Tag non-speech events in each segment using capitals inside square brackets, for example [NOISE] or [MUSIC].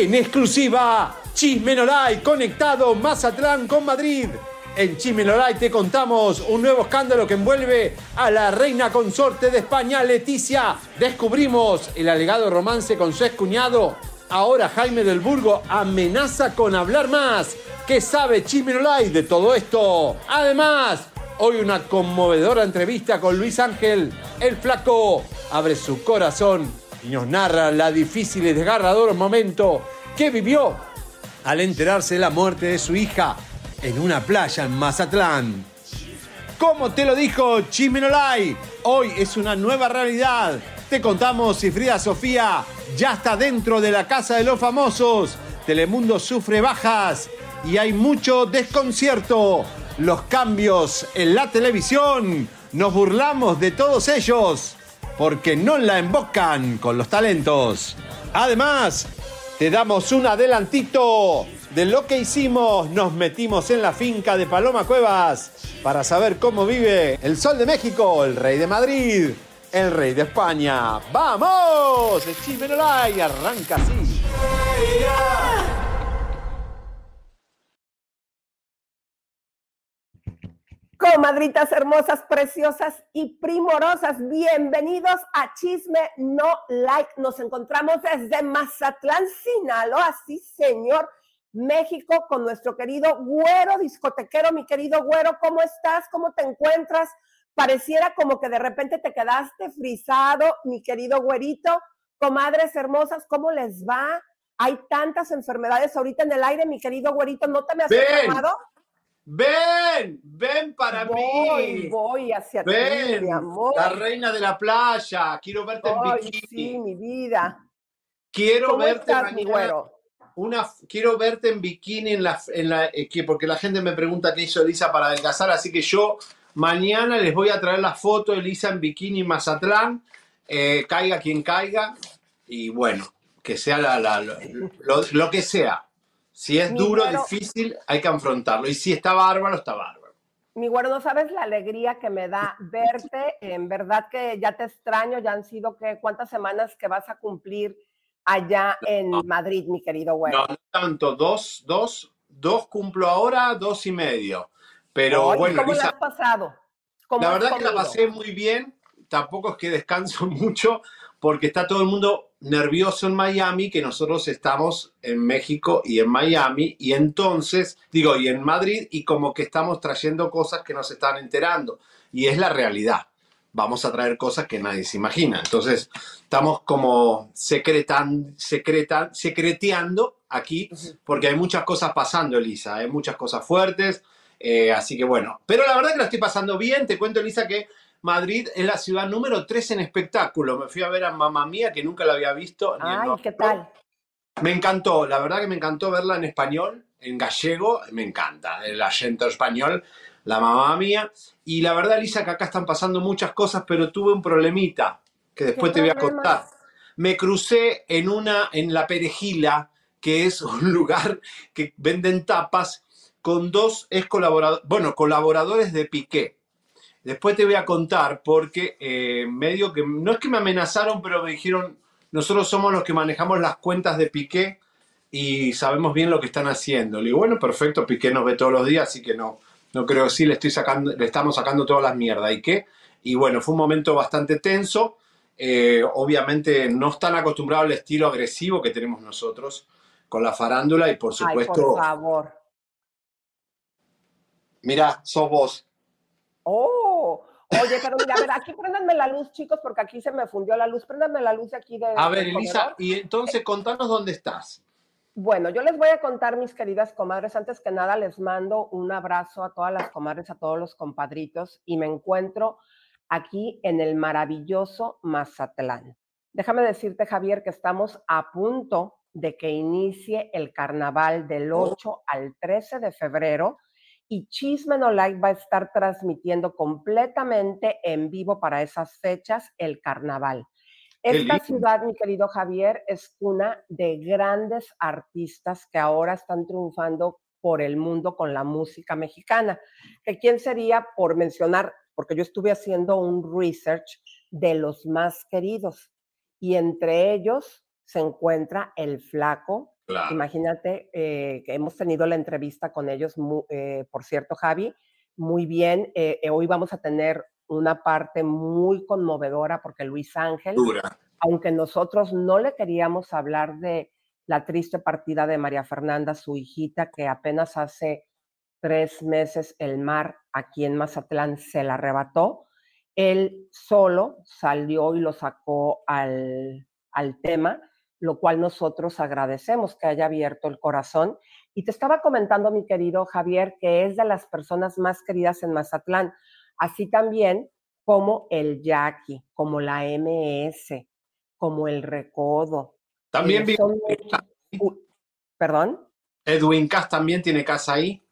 En exclusiva, Chismenolay conectado Mazatlán con Madrid. En Chismenolay te contamos un nuevo escándalo que envuelve a la reina consorte de España, Leticia. Descubrimos el alegado romance con su excuñado. Ahora Jaime del Burgo amenaza con hablar más. ¿Qué sabe Chismenolay de todo esto? Además, hoy una conmovedora entrevista con Luis Ángel. El flaco abre su corazón y nos narra la difícil y desgarrador momento que vivió al enterarse de la muerte de su hija en una playa en Mazatlán. Como te lo dijo Chimenolay, hoy es una nueva realidad. Te contamos si Frida Sofía ya está dentro de la casa de los famosos. Telemundo sufre bajas y hay mucho desconcierto. Los cambios en la televisión, nos burlamos de todos ellos porque no la embocan con los talentos. Además, te damos un adelantito de lo que hicimos. Nos metimos en la finca de Paloma Cuevas para saber cómo vive el Sol de México, el Rey de Madrid, el Rey de España. ¡Vamos! y arranca así. Comadritas hermosas, preciosas y primorosas, bienvenidos a Chisme No Like. Nos encontramos desde Mazatlán, Sinaloa, sí señor, México, con nuestro querido güero discotequero. Mi querido güero, ¿cómo estás? ¿Cómo te encuentras? Pareciera como que de repente te quedaste frisado, mi querido güerito. Comadres hermosas, ¿cómo les va? Hay tantas enfermedades ahorita en el aire, mi querido güerito, ¿no te me has enfermado? Ven, ven para mí. Voy hacia ti, mi amor. La reina de la playa. Quiero verte en bikini. Sí, mi vida. Quiero verte estás, mi güero? Una, quiero verte en bikini en la, en la eh, porque la gente me pregunta qué hizo Elisa para adelgazar, así que yo mañana les voy a traer la foto de Elisa en bikini Mazatlán, eh, caiga quien caiga, y bueno, que sea la, lo que sea. Si es duro, difícil, hay que afrontarlo. Y si está bárbaro, está bárbaro. Mi güero, no sabes la alegría que me da verte. En verdad que ya te extraño. Ya han sido que cuántas semanas que vas a cumplir allá en Madrid, mi querido güero. No, no tanto. Dos, dos, dos cumplo ahora, dos y medio. Pero bueno, ¿cómo has pasado? la verdad que la pasé muy bien. Tampoco es que descanso [LAUGHS] mucho porque está todo el mundo nervioso en Miami que nosotros estamos en México y en Miami y entonces, digo, y en Madrid y como que estamos trayendo cosas que nos están enterando y es la realidad. Vamos a traer cosas que nadie se imagina. Entonces, estamos como secretan, secretan, secreteando aquí porque hay muchas cosas pasando, Elisa, hay muchas cosas fuertes. Eh, así que bueno, pero la verdad que la estoy pasando bien. Te cuento, Elisa, que Madrid es la ciudad número 3 en espectáculo. Me fui a ver a Mamá Mía, que nunca la había visto. Ay, ¿qué tal? Me encantó, la verdad que me encantó verla en español, en gallego, me encanta, el acento español, la mamá mía. Y la verdad, Lisa, que acá están pasando muchas cosas, pero tuve un problemita que después te voy a contar. Me crucé en una, en la Perejila, que es [LAUGHS] un lugar que venden tapas con dos ex colaboradores, bueno, colaboradores de Piqué. Después te voy a contar porque eh, medio que, no es que me amenazaron, pero me dijeron, nosotros somos los que manejamos las cuentas de Piqué y sabemos bien lo que están haciendo. Le digo, bueno, perfecto, Piqué nos ve todos los días, así que no, no creo que sí, le, estoy sacando, le estamos sacando todas las mierdas. ¿Y qué? Y bueno, fue un momento bastante tenso. Eh, obviamente no están acostumbrados al estilo agresivo que tenemos nosotros con la farándula y por supuesto... Ay, por favor. Mira, sos vos. Oh, Oye, pero mira, a ver, aquí préndanme la luz, chicos, porque aquí se me fundió la luz. Préndanme la luz de aquí de. A ver, Elisa, y entonces contanos dónde estás. Bueno, yo les voy a contar, mis queridas comadres. Antes que nada, les mando un abrazo a todas las comadres, a todos los compadritos, y me encuentro aquí en el maravilloso Mazatlán. Déjame decirte, Javier, que estamos a punto de que inicie el carnaval del 8 al 13 de febrero y Chisme No Like va a estar transmitiendo completamente en vivo para esas fechas el carnaval. Esta ciudad, mi querido Javier, es una de grandes artistas que ahora están triunfando por el mundo con la música mexicana. ¿Que ¿Quién sería, por mencionar, porque yo estuve haciendo un research de los más queridos y entre ellos se encuentra el flaco, Imagínate eh, que hemos tenido la entrevista con ellos, eh, por cierto, Javi, muy bien. Eh, hoy vamos a tener una parte muy conmovedora porque Luis Ángel, aunque nosotros no le queríamos hablar de la triste partida de María Fernanda, su hijita, que apenas hace tres meses el mar aquí en Mazatlán se la arrebató, él solo salió y lo sacó al, al tema lo cual nosotros agradecemos que haya abierto el corazón. Y te estaba comentando, mi querido Javier, que es de las personas más queridas en Mazatlán, así también como el Jackie, como la MS, como el Recodo. También eh, ¿Perdón? Edwin Cass también tiene casa ahí.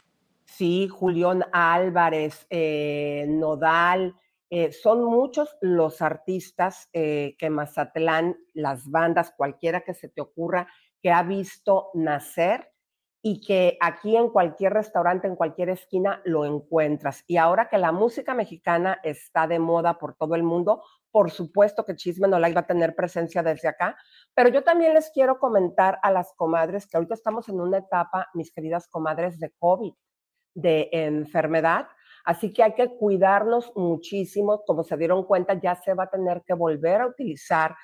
Sí, Julián Álvarez, eh, Nodal, eh, son muchos los artistas eh, que Mazatlán, las bandas, cualquiera que se te ocurra, que ha visto nacer y que aquí en cualquier restaurante, en cualquier esquina, lo encuentras. Y ahora que la música mexicana está de moda por todo el mundo, por supuesto que Chisme No va a tener presencia desde acá, pero yo también les quiero comentar a las comadres que ahorita estamos en una etapa, mis queridas comadres, de COVID, de enfermedad, Así que hay que cuidarnos muchísimo. Como se dieron cuenta, ya se va a tener que volver a utilizar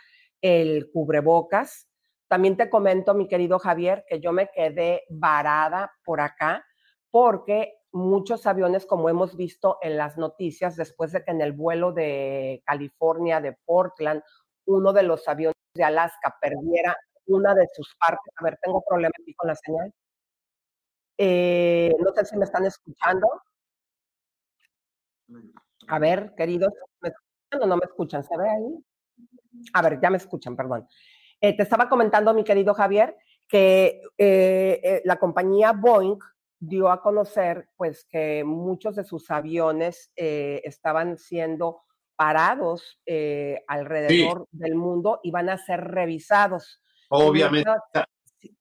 el cubrebocas. También te comento, mi querido Javier, que yo me quedé varada por acá porque muchos aviones, como hemos visto en las noticias, después de que en el vuelo de California, de Portland, uno de los aviones de Alaska perdiera una de sus partes. A ver, tengo problemas aquí con la señal. Eh, no sé si me están escuchando. A ver, queridos, ¿me escuchan o no me escuchan? ¿Se ve ahí? A ver, ya me escuchan, perdón. Eh, te estaba comentando, mi querido Javier, que eh, eh, la compañía Boeing dio a conocer, pues, que muchos de sus aviones estaban siendo parados alrededor del mundo y van a ser revisados. Obviamente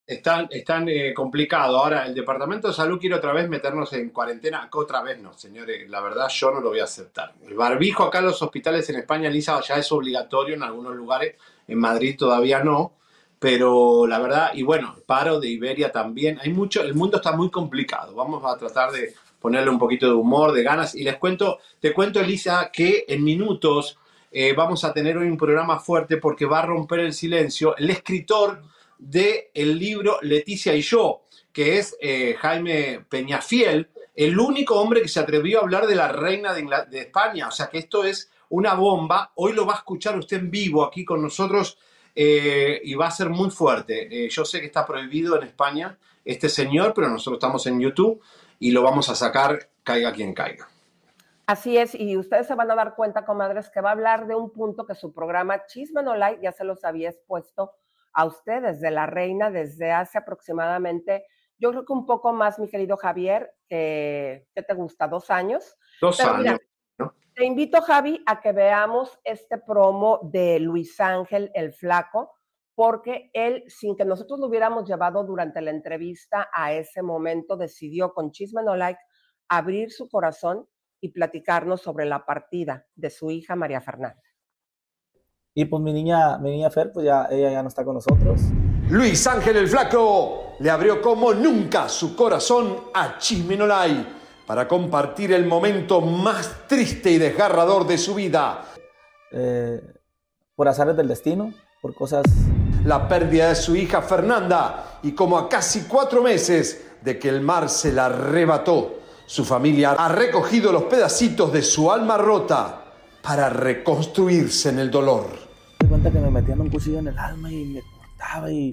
están, están eh, complicado. Ahora, el Departamento de Salud quiere otra vez meternos en cuarentena. otra vez no, señores. La verdad, yo no lo voy a aceptar. El barbijo acá en los hospitales en España, Lisa, ya es obligatorio en algunos lugares. En Madrid todavía no. Pero la verdad, y bueno, paro de Iberia también. Hay mucho, el mundo está muy complicado. Vamos a tratar de ponerle un poquito de humor, de ganas. Y les cuento, te cuento, Elisa, que en minutos eh, vamos a tener hoy un programa fuerte porque va a romper el silencio. El escritor del el libro Leticia y yo, que es eh, Jaime Peñafiel, el único hombre que se atrevió a hablar de la reina de, España. O sea que esto es una bomba. Hoy lo va a escuchar usted en vivo aquí con nosotros eh, y va a ser muy fuerte. Eh, yo sé que está prohibido en España este señor, pero nosotros estamos en YouTube y lo vamos a sacar, caiga quien caiga. Así es, y ustedes se van a dar cuenta, comadres, que va a hablar de un punto que su programa Chisme No Like ya se los había expuesto a ustedes de la reina desde hace aproximadamente, yo creo que un poco más, mi querido Javier, que, te gusta, dos años. Dos años. Te invito, Javi, a que veamos este promo de Luis Ángel el Flaco, porque él, sin que nosotros lo hubiéramos llevado durante la entrevista a ese momento, decidió con Chisme No Like abrir su corazón y platicarnos sobre la partida de su hija María Fernanda. Y pues mi niña, mi niña Fer, pues ya, ella ya no está con nosotros. Luis Ángel el Flaco le abrió como nunca su corazón a Chimenolay para compartir el momento más triste y desgarrador de su vida. Eh, por azares del destino, por cosas... La pérdida de su hija Fernanda y como a casi cuatro meses de que el mar se la arrebató, su familia ha recogido los pedacitos de su alma rota para reconstruirse en el dolor. Me cuenta que me metían un cuchillo en el alma y me cortaba y...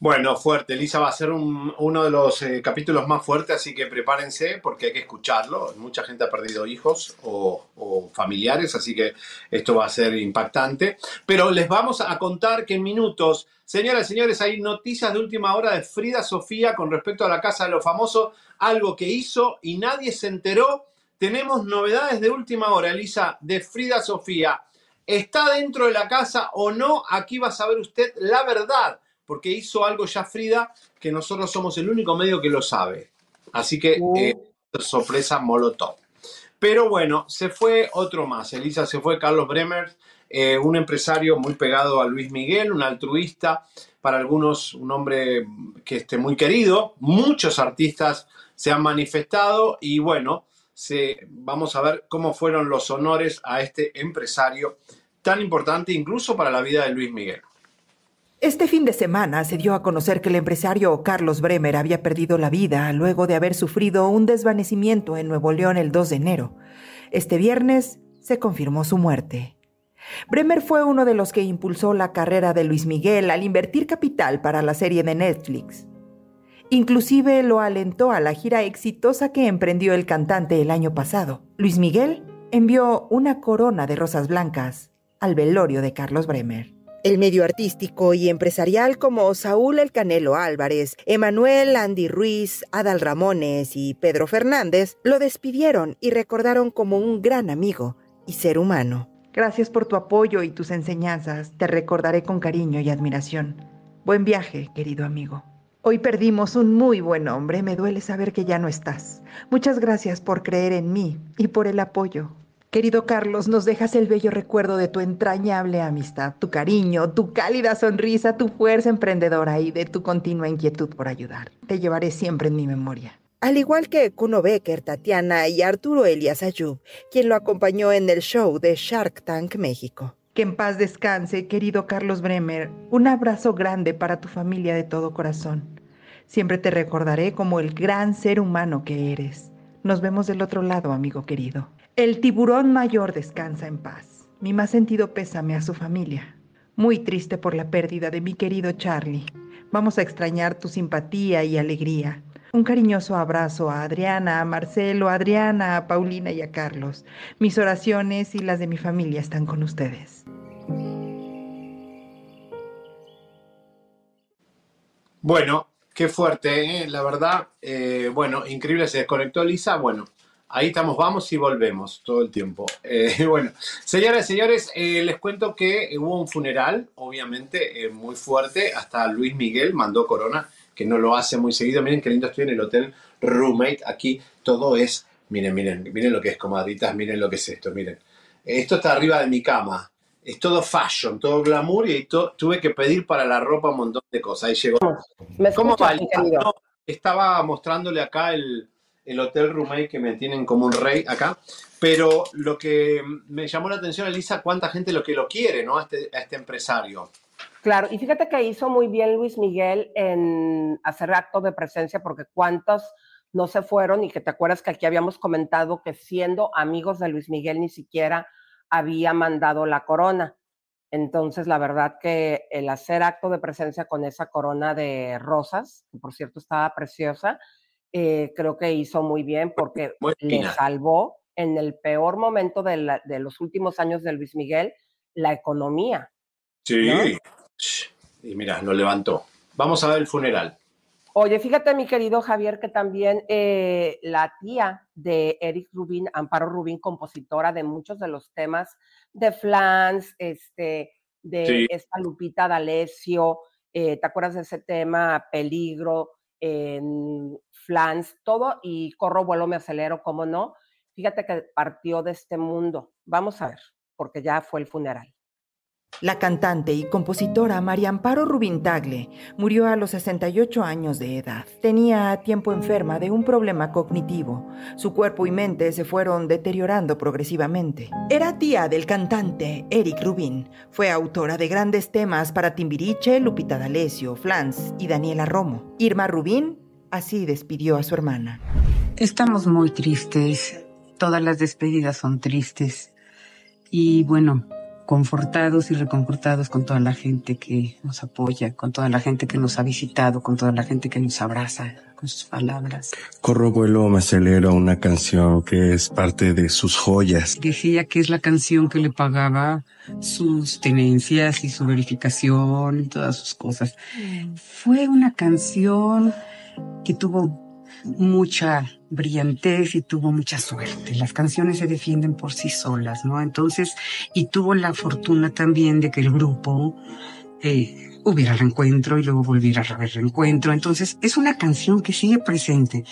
Bueno, fuerte. Elisa va a ser uno de los eh, capítulos más fuertes, así que prepárense porque hay que escucharlo. Mucha gente ha perdido hijos o, o, familiares, así que esto va a ser impactante. Pero les vamos a contar que en minutos Señoras y señores, hay noticias de última hora de Frida Sofía con respecto a la Casa de los Famosos, algo que hizo y nadie se enteró. Tenemos novedades de última hora, Elisa, de Frida Sofía. ¿Está dentro de la casa o no? Aquí va a saber usted la verdad, porque hizo algo ya Frida que nosotros somos el único medio que lo sabe. Así que, uh. eh, sorpresa Molotov. Pero bueno, se fue otro más, Elisa, se fue Carlos Bremer, eh, un empresario muy pegado a Luis Miguel, un altruista, para algunos un hombre que esté muy querido, muchos artistas se han manifestado y bueno, se, vamos a ver cómo fueron los honores a este empresario tan importante incluso para la vida de Luis Miguel. Este fin de semana se dio a conocer que el empresario Carlos Bremer había perdido la vida luego de haber sufrido un desvanecimiento en Nuevo León el 2 de enero. Este viernes se confirmó su muerte. Bremer fue uno de los que impulsó la carrera de Luis Miguel al invertir capital para la serie de Netflix. Inclusive lo alentó a la gira exitosa que emprendió el cantante el año pasado. Luis Miguel envió una corona de rosas blancas al velorio de Carlos Bremer. El medio artístico y empresarial como Saúl El Canelo Álvarez, Emanuel Andy Ruiz, Adal Ramones y Pedro Fernández lo despidieron y recordaron como un gran amigo y ser humano. Gracias por tu apoyo y tus enseñanzas. Te recordaré con cariño y admiración. Buen viaje, querido amigo. Hoy perdimos un muy buen hombre. Me duele saber que ya no estás. Muchas gracias por creer en mí y por el apoyo. Querido Carlos, nos dejas el bello recuerdo de tu entrañable amistad, tu cariño, tu cálida sonrisa, tu fuerza emprendedora y de tu continua inquietud por ayudar. Te llevaré siempre en mi memoria. Al igual que Kuno Becker, Tatiana y Arturo Elias Ayub, quien lo acompañó en el show de Shark Tank México. Que en paz descanse, querido Carlos Bremer. Un abrazo grande para tu familia de todo corazón. Siempre te recordaré como el gran ser humano que eres. Nos vemos del otro lado, amigo querido. El tiburón mayor descansa en paz. Mi más sentido pésame a su familia. Muy triste por la pérdida de mi querido Charlie. Vamos a extrañar tu simpatía y alegría. Un cariñoso abrazo a Adriana, a Marcelo, a Adriana, a Paulina y a Carlos. Mis oraciones y las de mi familia están con ustedes. Bueno, qué fuerte, ¿eh? la verdad. Eh, bueno, increíble, se desconectó Lisa. Bueno, Ahí estamos, vamos y volvemos todo el tiempo. Eh, [LAUGHS] bueno, señoras y señores, eh, les cuento que hubo un funeral, obviamente, eh, muy fuerte. Hasta Luis Miguel mandó corona, que no lo hace muy seguido. Miren qué lindo estoy en el hotel Roommate. Aquí todo es, miren, miren, miren lo que es comadritas, miren lo que es esto, miren. Esto está arriba de mi cama. Es todo fashion, todo glamour y tuve que pedir para la ropa un montón de cosas. Ahí llegó. ¿Cómo va? estaba mostrándole acá el, el Hotel Rumay que me tienen como un rey acá. Pero lo que me llamó la atención, Elisa, cuánta gente lo que lo quiere, ¿no? Este, a este empresario. Claro, y fíjate que hizo muy bien Luis Miguel en hacer acto de presencia, porque cuántos no se fueron y que te acuerdas que aquí habíamos comentado que siendo amigos de Luis Miguel ni siquiera había mandado la corona. Entonces, la verdad que el hacer acto de presencia con esa corona de rosas, que por cierto estaba preciosa, eh, creo que hizo muy bien porque le salvó en el peor momento de, los últimos años de Luis Miguel la economía. Sí, y mira, lo levantó. Vamos a ver el funeral. Oye, fíjate, mi querido Javier, que también eh, la tía de Eric Rubin, Amparo Rubin, compositora de muchos de los temas de Flans, este, de esta Lupita D'Alessio, eh, ¿te acuerdas de ese tema, Peligro? En flans, todo, y corro, vuelo, me acelero, cómo no. Fíjate que partió de este mundo. Vamos a ver, porque ya fue el funeral. La cantante y compositora María Amparo Rubín Tagle murió a los 68 años de edad. Tenía tiempo enferma de un problema cognitivo. Su cuerpo y mente se fueron deteriorando progresivamente. Era tía del cantante Eric Rubin. Fue autora de grandes temas para Timbiriche, Lupita D'Alessio, Flans y Daniela Romo. Irma Rubín así despidió a su hermana. Estamos muy tristes. Todas las despedidas son tristes. Y bueno, confortados y reconfortados con toda la gente que nos apoya, con toda la gente que nos ha visitado, con toda la gente que nos abraza con sus palabras. Corro, vuelo, me acelero, una canción que es parte de sus joyas. Decía que es la canción que le pagaba sus tenencias y su verificación y todas sus cosas. Fue una canción que tuvo mucha brillantez y tuvo mucha suerte. Las canciones se defienden por sí solas, ¿no? Entonces, y tuvo la fortuna también de que el grupo eh, hubiera reencuentro y luego volviera a haber reencuentro. Entonces, es una canción que sigue presente.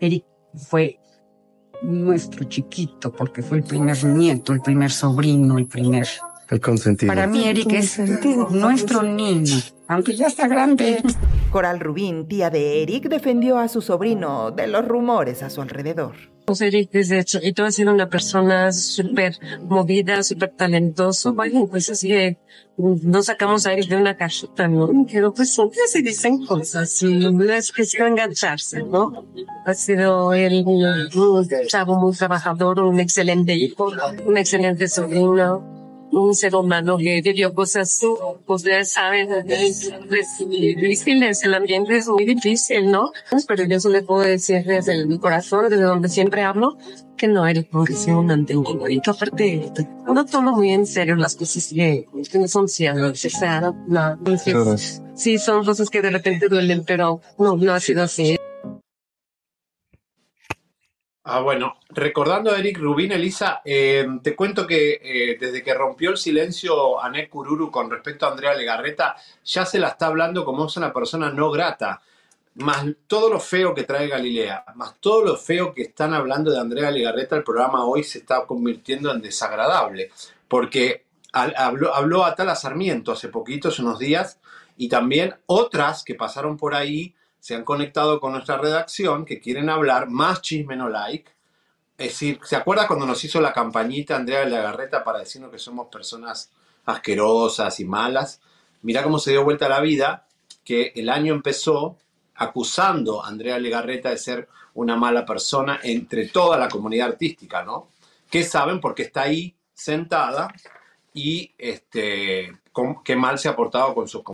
Eric fue nuestro chiquito, porque fue el primer nieto, el primer sobrino, el primer... El consentido. Para mí Eric es nuestro niño, aunque ya está grande. Coral Rubín, tía de Eric, defendió a su sobrino de los rumores a su alrededor. Pues Eric desde chiquito ha sido una persona súper movida, súper talentoso. Bueno, pues así que no sacamos a Eric de una cajita, ¿no? Pero pues siempre se dicen cosas y es que quiero engancharse, ¿no? Ha sido él un chavo muy trabajador, un excelente hijo, un excelente sobrino un ser humano que vivió cosas, pues ya saben, es, difíciles, el ambiente es muy difícil, ¿no? Pero yo solo puedo decir desde el corazón, desde donde siempre hablo, que no eres porque soy un antengo y que aparte no tomo muy en serio las cosas que, que no son ciertas, o sea, no, entonces, sí son cosas que de repente duelen, pero no, no ha sido así. Ah, bueno, recordando a Eric Rubín, Elisa, eh, te cuento que eh, desde que rompió el silencio Anet Kururu con respecto a Andrea Legarreta, ya se la está hablando como es una persona no grata. Más todo lo feo que trae Galilea, más todo lo feo que están hablando de Andrea Legarreta, el programa hoy se está convirtiendo en desagradable. Porque habló, habló a Tala Sarmiento hace poquitos, unos días, y también otras que pasaron por ahí se han conectado con nuestra redacción que quieren hablar más chisme no like. Es decir, ¿se acuerda cuando nos hizo la campañita Andrea de la Garreta para decirnos que somos personas asquerosas y malas? Mira cómo se dio vuelta la vida, que el año empezó acusando a Andrea Legarreta de ser una mala persona entre toda la comunidad artística, ¿no? Que saben porque está ahí sentada y este, qué mal se ha portado con sus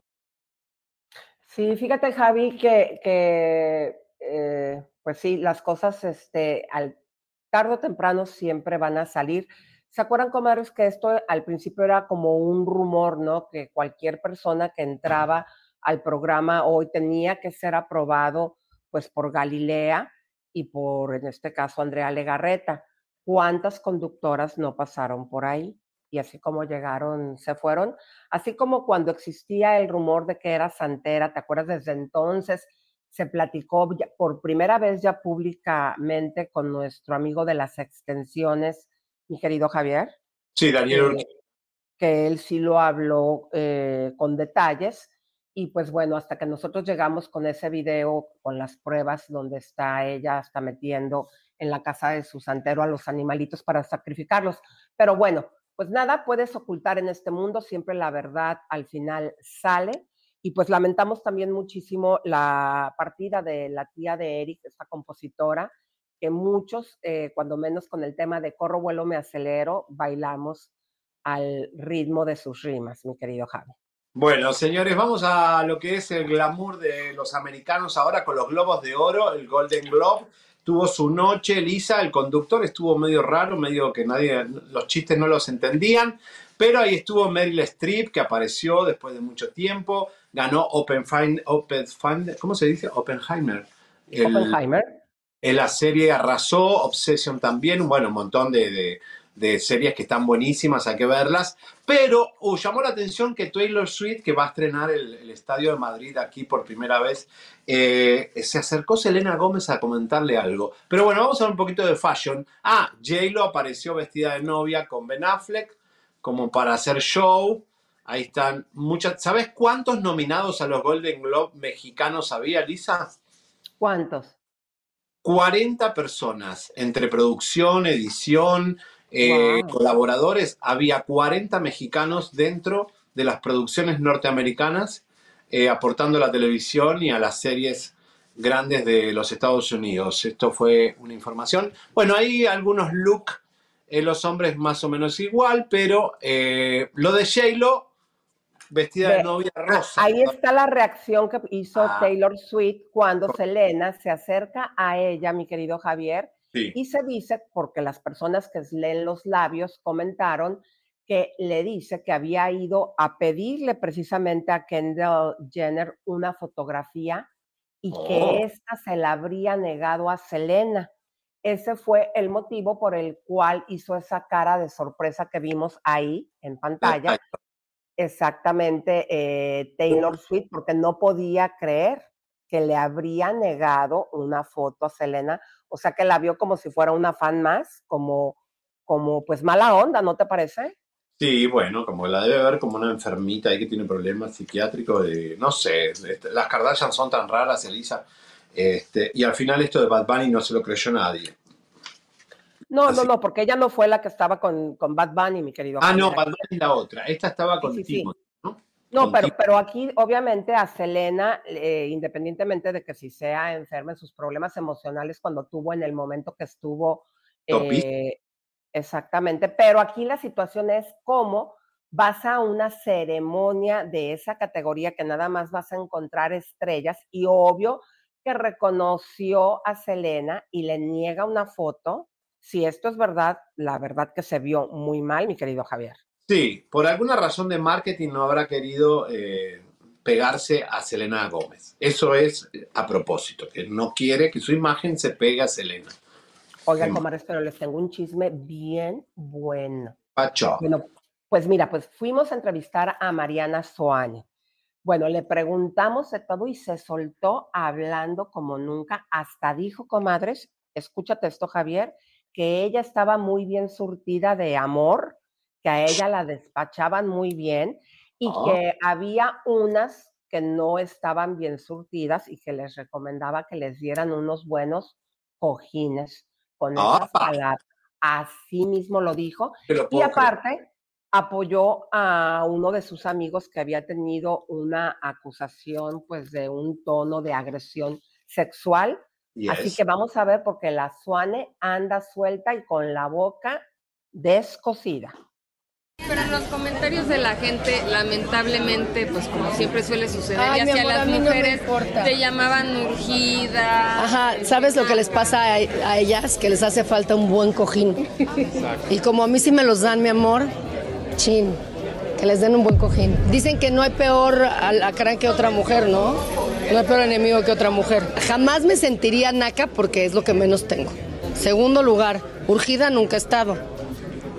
Sí, fíjate, Javi, que, que eh, pues sí, las cosas este, al tarde o temprano siempre van a salir. ¿Se acuerdan, comadres, que esto al principio era como un rumor, ¿no? Que cualquier persona que entraba al programa hoy tenía que ser aprobado, pues, por Galilea y por, en este caso, Andrea Legarreta. ¿Cuántas conductoras no pasaron por ahí? Y así como llegaron, se fueron. Así como cuando existía el rumor de que era santera, ¿te acuerdas? Desde entonces se platicó por primera vez ya públicamente con nuestro amigo de las extensiones, mi querido Javier. Sí, Daniel. Que, que él sí lo habló eh, con detalles. Y pues bueno, hasta que nosotros llegamos con ese video, con las pruebas donde está ella hasta metiendo en la casa de su santero a los animalitos para sacrificarlos. Pero bueno, pues nada puedes ocultar en este mundo, siempre la verdad al final sale. Y pues lamentamos también muchísimo la partida de la tía de Eric, esta compositora, que muchos, eh, cuando menos con el tema de corro, vuelo, me acelero, bailamos al ritmo de sus rimas, mi querido Javi. Bueno, señores, vamos a lo que es el glamour de los americanos ahora con los globos de oro, el Golden Globe tuvo su noche, Lisa, el conductor estuvo medio raro, medio que nadie, los chistes no los entendían, pero ahí estuvo Meryl Streep, que apareció después de mucho tiempo, ganó Open ¿cómo se dice? Oppenheimer. Oppenheimer. En la serie arrasó, Obsession también, bueno, un montón de de series que están buenísimas, hay que verlas. Pero uh, llamó la atención que Taylor Swift, que va a estrenar el, Estadio de Madrid aquí por primera vez, eh, se acercó Selena Gómez a comentarle algo. Pero bueno, vamos a ver un poquito de fashion. Ah, J-Lo apareció vestida de novia con Ben Affleck, como para hacer show. Ahí están muchas. ¿Sabes cuántos nominados a los Golden Globe mexicanos había, Lisa? ¿Cuántos? 40 personas, entre producción, edición, eh, colaboradores, había 40 mexicanos dentro de las producciones norteamericanas, eh, aportando a la televisión y a las series grandes de los Estados Unidos. Esto fue una información. Bueno, hay algunos looks en los hombres más o menos igual, pero eh, lo de J-Lo, vestida de, novia rosa. Ahí está la reacción que hizo ah. Taylor Swift cuando Selena se acerca a ella, mi querido Javier, y se dice, porque las personas que leen los labios comentaron, que le dice que había ido a pedirle precisamente a Kendall Jenner una fotografía y que oh. ésta se la habría negado a Selena. Ese fue el motivo por el cual hizo esa cara de sorpresa que vimos ahí en pantalla. Exactamente, eh, Taylor Swift, porque no podía creer que le habría negado una foto a Selena, o sea que la vio como si fuera una fan más, como, como pues mala onda, ¿no te parece? Sí, bueno, como la debe ver como una enfermita ahí que tiene problemas psiquiátricos de, no sé, este, las Kardashian son tan raras, Elisa, este, y al final esto de Bad Bunny no se lo creyó nadie. No, no, no, porque ella no fue la que estaba con, con Bad Bunny, mi querido. Ah, no, Bad Bunny es la otra. Esta estaba con ¿no? pero, pero aquí, obviamente, a Selena, eh, independientemente de que si sea enferma en sus problemas emocionales cuando tuvo en el momento que estuvo. Eh, exactamente, pero aquí la situación es cómo vas a una ceremonia de esa categoría que nada más vas a encontrar estrellas y obvio que reconoció a Selena y le niega una foto si esto es verdad, la verdad que se vio muy mal, mi querido Javier. Sí, por alguna razón de marketing no habrá querido eh, pegarse a Selena Gómez. Eso es eh, a propósito, que no quiere que su imagen se pegue a Selena. Oigan, em. comadres, pero les tengo un chisme bien bueno. Pacho. Bueno, pues mira, pues fuimos a entrevistar a Mariana Soane. Bueno, le preguntamos de todo y se soltó hablando como nunca. Hasta dijo, comadres, escúchate esto, Javier, que ella estaba muy bien surtida de amor, que a ella la despachaban muy bien y ah. que había unas que no estaban bien surtidas y que les recomendaba que les dieran unos buenos cojines con esas palabras. Así mismo lo dijo. Y aparte, apoyó a uno de sus amigos que había tenido una acusación, pues, de un tono de agresión sexual Así que vamos a ver porque la Suane anda suelta y con la boca descosida. Pero en los comentarios de la gente, lamentablemente, pues como siempre suele suceder, y hacia las mujeres te llamaban urgida. Ajá, ¿sabes lo que les pasa a, a, ellas? Que les hace falta un buen cojín. Y como a mí sí me los dan, mi amor, chin, que les den un buen cojín. Dicen que no hay peor alacrán que otra mujer, ¿no? No hay peor enemigo que otra mujer. Jamás me sentiría naca porque es lo que menos tengo. Segundo lugar, urgida nunca he estado.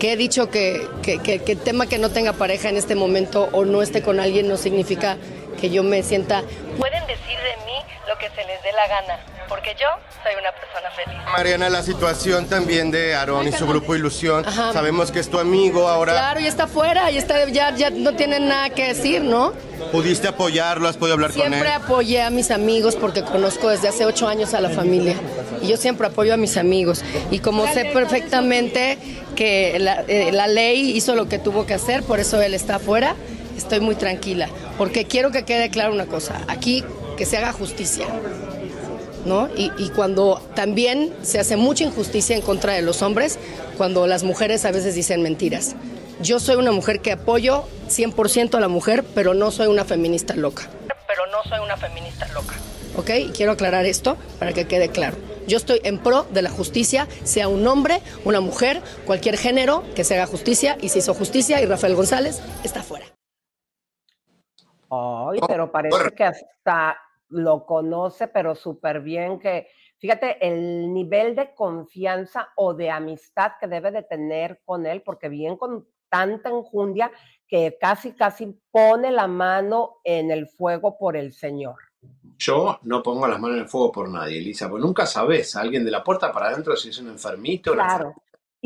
Que he dicho que, que, que, que tema que no tenga pareja en este momento o no esté con alguien no significa que yo me sienta... Pueden decir de mí lo que se les dé la gana porque yo soy una persona feliz. Mariana, la situación también de Aarón y su grupo Ilusión, sabemos que es tu amigo ahora. Claro, ya está fuera, ya, está, ya, ya no tiene nada que decir, ¿no? ¿Pudiste apoyarlo? ¿Has podido hablar con él? Siempre apoyé a mis amigos porque conozco desde hace ocho años a la familia. Y yo siempre apoyo a mis amigos. Y como sé perfectamente que la, eh, la ley hizo lo que tuvo que hacer, por eso él está afuera, estoy muy tranquila. Porque quiero que quede claro una cosa. Aquí que se haga justicia. ¿No? Y, y, cuando también se hace mucha injusticia en contra de los hombres, cuando las mujeres a veces dicen mentiras. Yo soy una mujer que apoyo 100% a la mujer, pero no soy una feminista loca. Pero no soy una feminista loca. ¿Ok? Y quiero aclarar esto para que quede claro. Yo estoy en pro de la justicia, sea un hombre, una mujer, cualquier género, que se haga justicia, y se hizo justicia, y Rafael González está fuera. Ay, pero parece que hasta lo conoce, pero súper bien que, fíjate, el nivel de confianza o de amistad que debe de tener con él, porque bien con tanta enjundia que casi, casi pone la mano en el fuego por el Señor. Yo no pongo las manos en el fuego por nadie, Elisa, porque nunca sabes, alguien de la puerta para adentro si es un enfermito. Claro.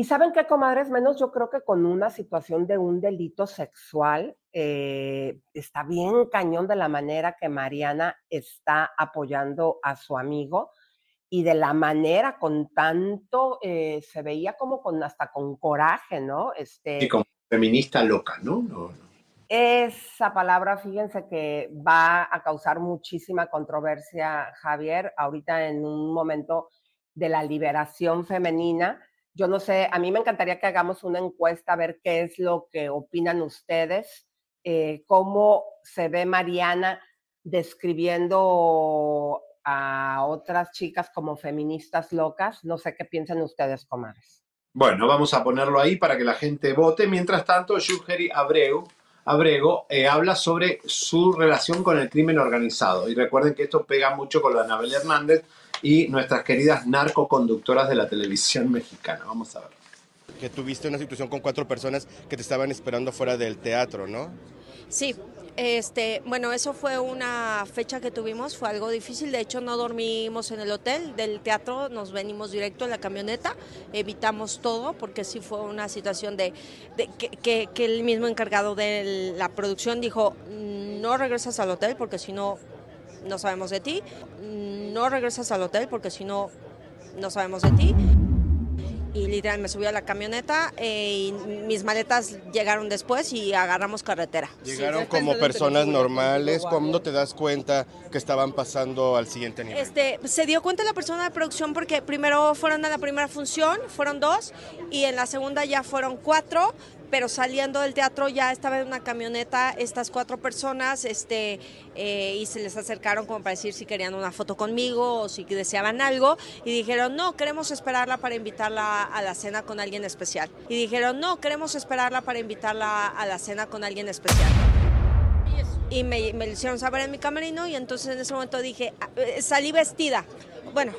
Y saben qué, comadres, menos yo creo que con una situación de un delito sexual, eh, está bien cañón de la manera que Mariana está apoyando a su amigo y de la manera con tanto, eh, se veía como con hasta con coraje, ¿no? Este, sí, como feminista loca, ¿no? no, no. Esa palabra, fíjense que va a causar muchísima controversia, Javier, ahorita en un momento de la liberación femenina yo no sé, a mí me encantaría que hagamos una encuesta a ver qué es lo que opinan ustedes, eh, cómo se ve Mariana describiendo a otras chicas como feministas locas. No sé qué piensan ustedes, comadres. Bueno, vamos a ponerlo ahí para que la gente vote. Mientras tanto, Yugeri Abreu, Abrego eh, habla sobre su relación con el crimen organizado. Y recuerden que esto pega mucho con la Anabel Hernández, y nuestras queridas narcoconductoras de la televisión mexicana. Vamos a ver. que tuviste una situación con cuatro personas que te estaban esperando fuera del teatro, ¿no? Sí, este, bueno, eso fue una fecha que tuvimos, fue algo difícil, de hecho no dormimos en el hotel del teatro, nos venimos directo en la camioneta, evitamos todo porque sí fue una situación de, que, que, el mismo encargado de la producción dijo, no regresas al hotel porque si no, no sabemos de ti, no regresas al hotel porque si no, no sabemos de ti y literal me subí a la camioneta eh, y mis maletas llegaron después y agarramos carretera. Llegaron como personas normales, ¿cuándo te das cuenta que estaban pasando al siguiente nivel? Este, se dio cuenta la persona de producción porque primero fueron a la primera función, fueron dos, y en la segunda ya fueron cuatro, pero saliendo del teatro ya estaba en una camioneta estas cuatro personas este, eh, y se les acercaron como para decir si querían una foto conmigo o si deseaban algo y dijeron no, queremos esperarla para invitarla a la cena con alguien especial. Y dijeron no, queremos esperarla para invitarla a la cena con alguien especial. Y me, lo hicieron saber en mi camerino y entonces en ese momento dije, ah, eh, salí vestida. Bueno,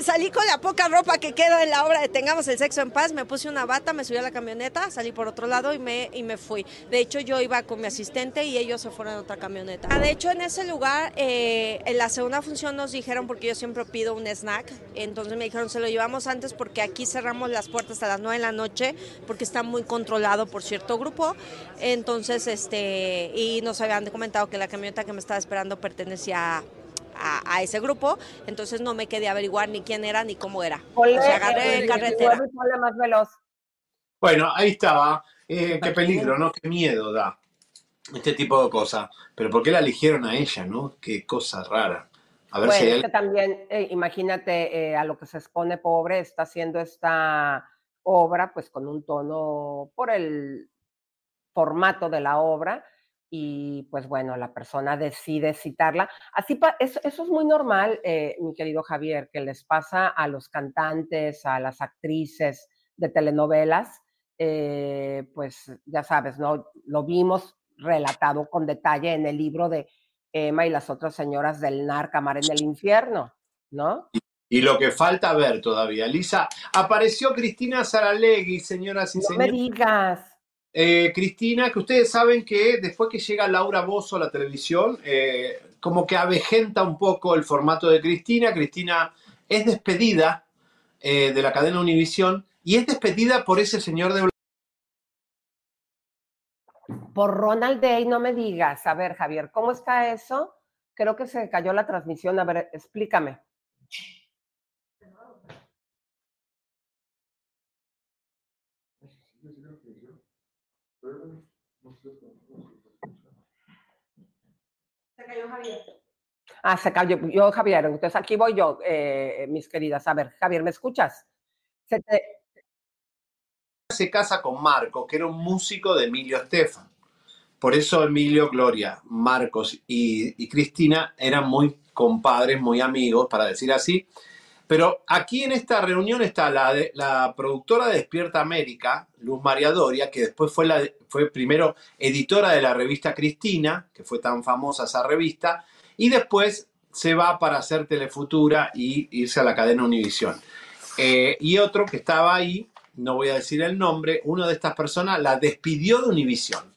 Salí con la poca ropa que queda en la obra de Tengamos el sexo en paz, me puse una bata, me subí a la camioneta, salí por otro lado y me, y me fui. De hecho, yo iba con mi asistente y ellos se fueron a otra camioneta. Ah, de hecho, en ese lugar, eh, en la segunda función nos dijeron, porque yo siempre pido un snack, entonces me dijeron, se lo llevamos antes porque aquí cerramos las puertas a las 9 de la noche porque está muy controlado por cierto grupo. Entonces, este, y nos habían comentado que la camioneta que me estaba esperando pertenecía a a, ese grupo, entonces no me quedé a averiguar ni quién era ni cómo era. o sea, agarré carretera. Más veloz. Bueno, ahí estaba. Eh, qué peligro, ¿no? Qué miedo da este tipo de cosas. Pero ¿por qué la eligieron a ella, no? Qué cosa rara. A ver si es que también, eh, imagínate eh, a lo que se expone pobre, está haciendo esta obra, pues con un tono por el formato de la obra, y pues bueno, la persona decide citarla. Así, eso, eso es muy normal, eh, mi querido Javier, que les pasa a los cantantes, a las actrices de telenovelas, eh, pues ya sabes, ¿no? Lo vimos relatado con detalle en el libro de Emma y las otras señoras del Narcamar en el infierno, ¿no? Y, lo que falta ver todavía, Lisa, apareció Cristina Saralegui, señoras y señores. No me digas. Eh, Cristina, que ustedes saben que después que llega Laura Bozo a la televisión, eh, como que avejenta un poco el formato de Cristina. Cristina es despedida eh, de la cadena Univisión y es despedida por ese señor de... Por Ronald Day, no me digas. A ver, Javier, ¿cómo está eso? Creo que se cayó la transmisión. A ver, explícame. Se cayó Javier. Ah, se cayó yo, Javier. Entonces aquí voy yo, eh, mis queridas. A ver, Javier, ¿me escuchas? Se, se casa con Marco, que era un músico de Emilio Estefan. Por eso Emilio, Gloria, Marcos y, y Cristina eran muy compadres, muy amigos, para decir así. Pero aquí en esta reunión está la, productora de Despierta América, Luz María Doria, que después fue, la, primero editora de la revista Cristina, que fue tan famosa esa revista, y después se va para hacer Telefutura y irse a la cadena Univisión. Eh, y otro que estaba ahí, no voy a decir el nombre, una de estas personas la despidió de Univisión.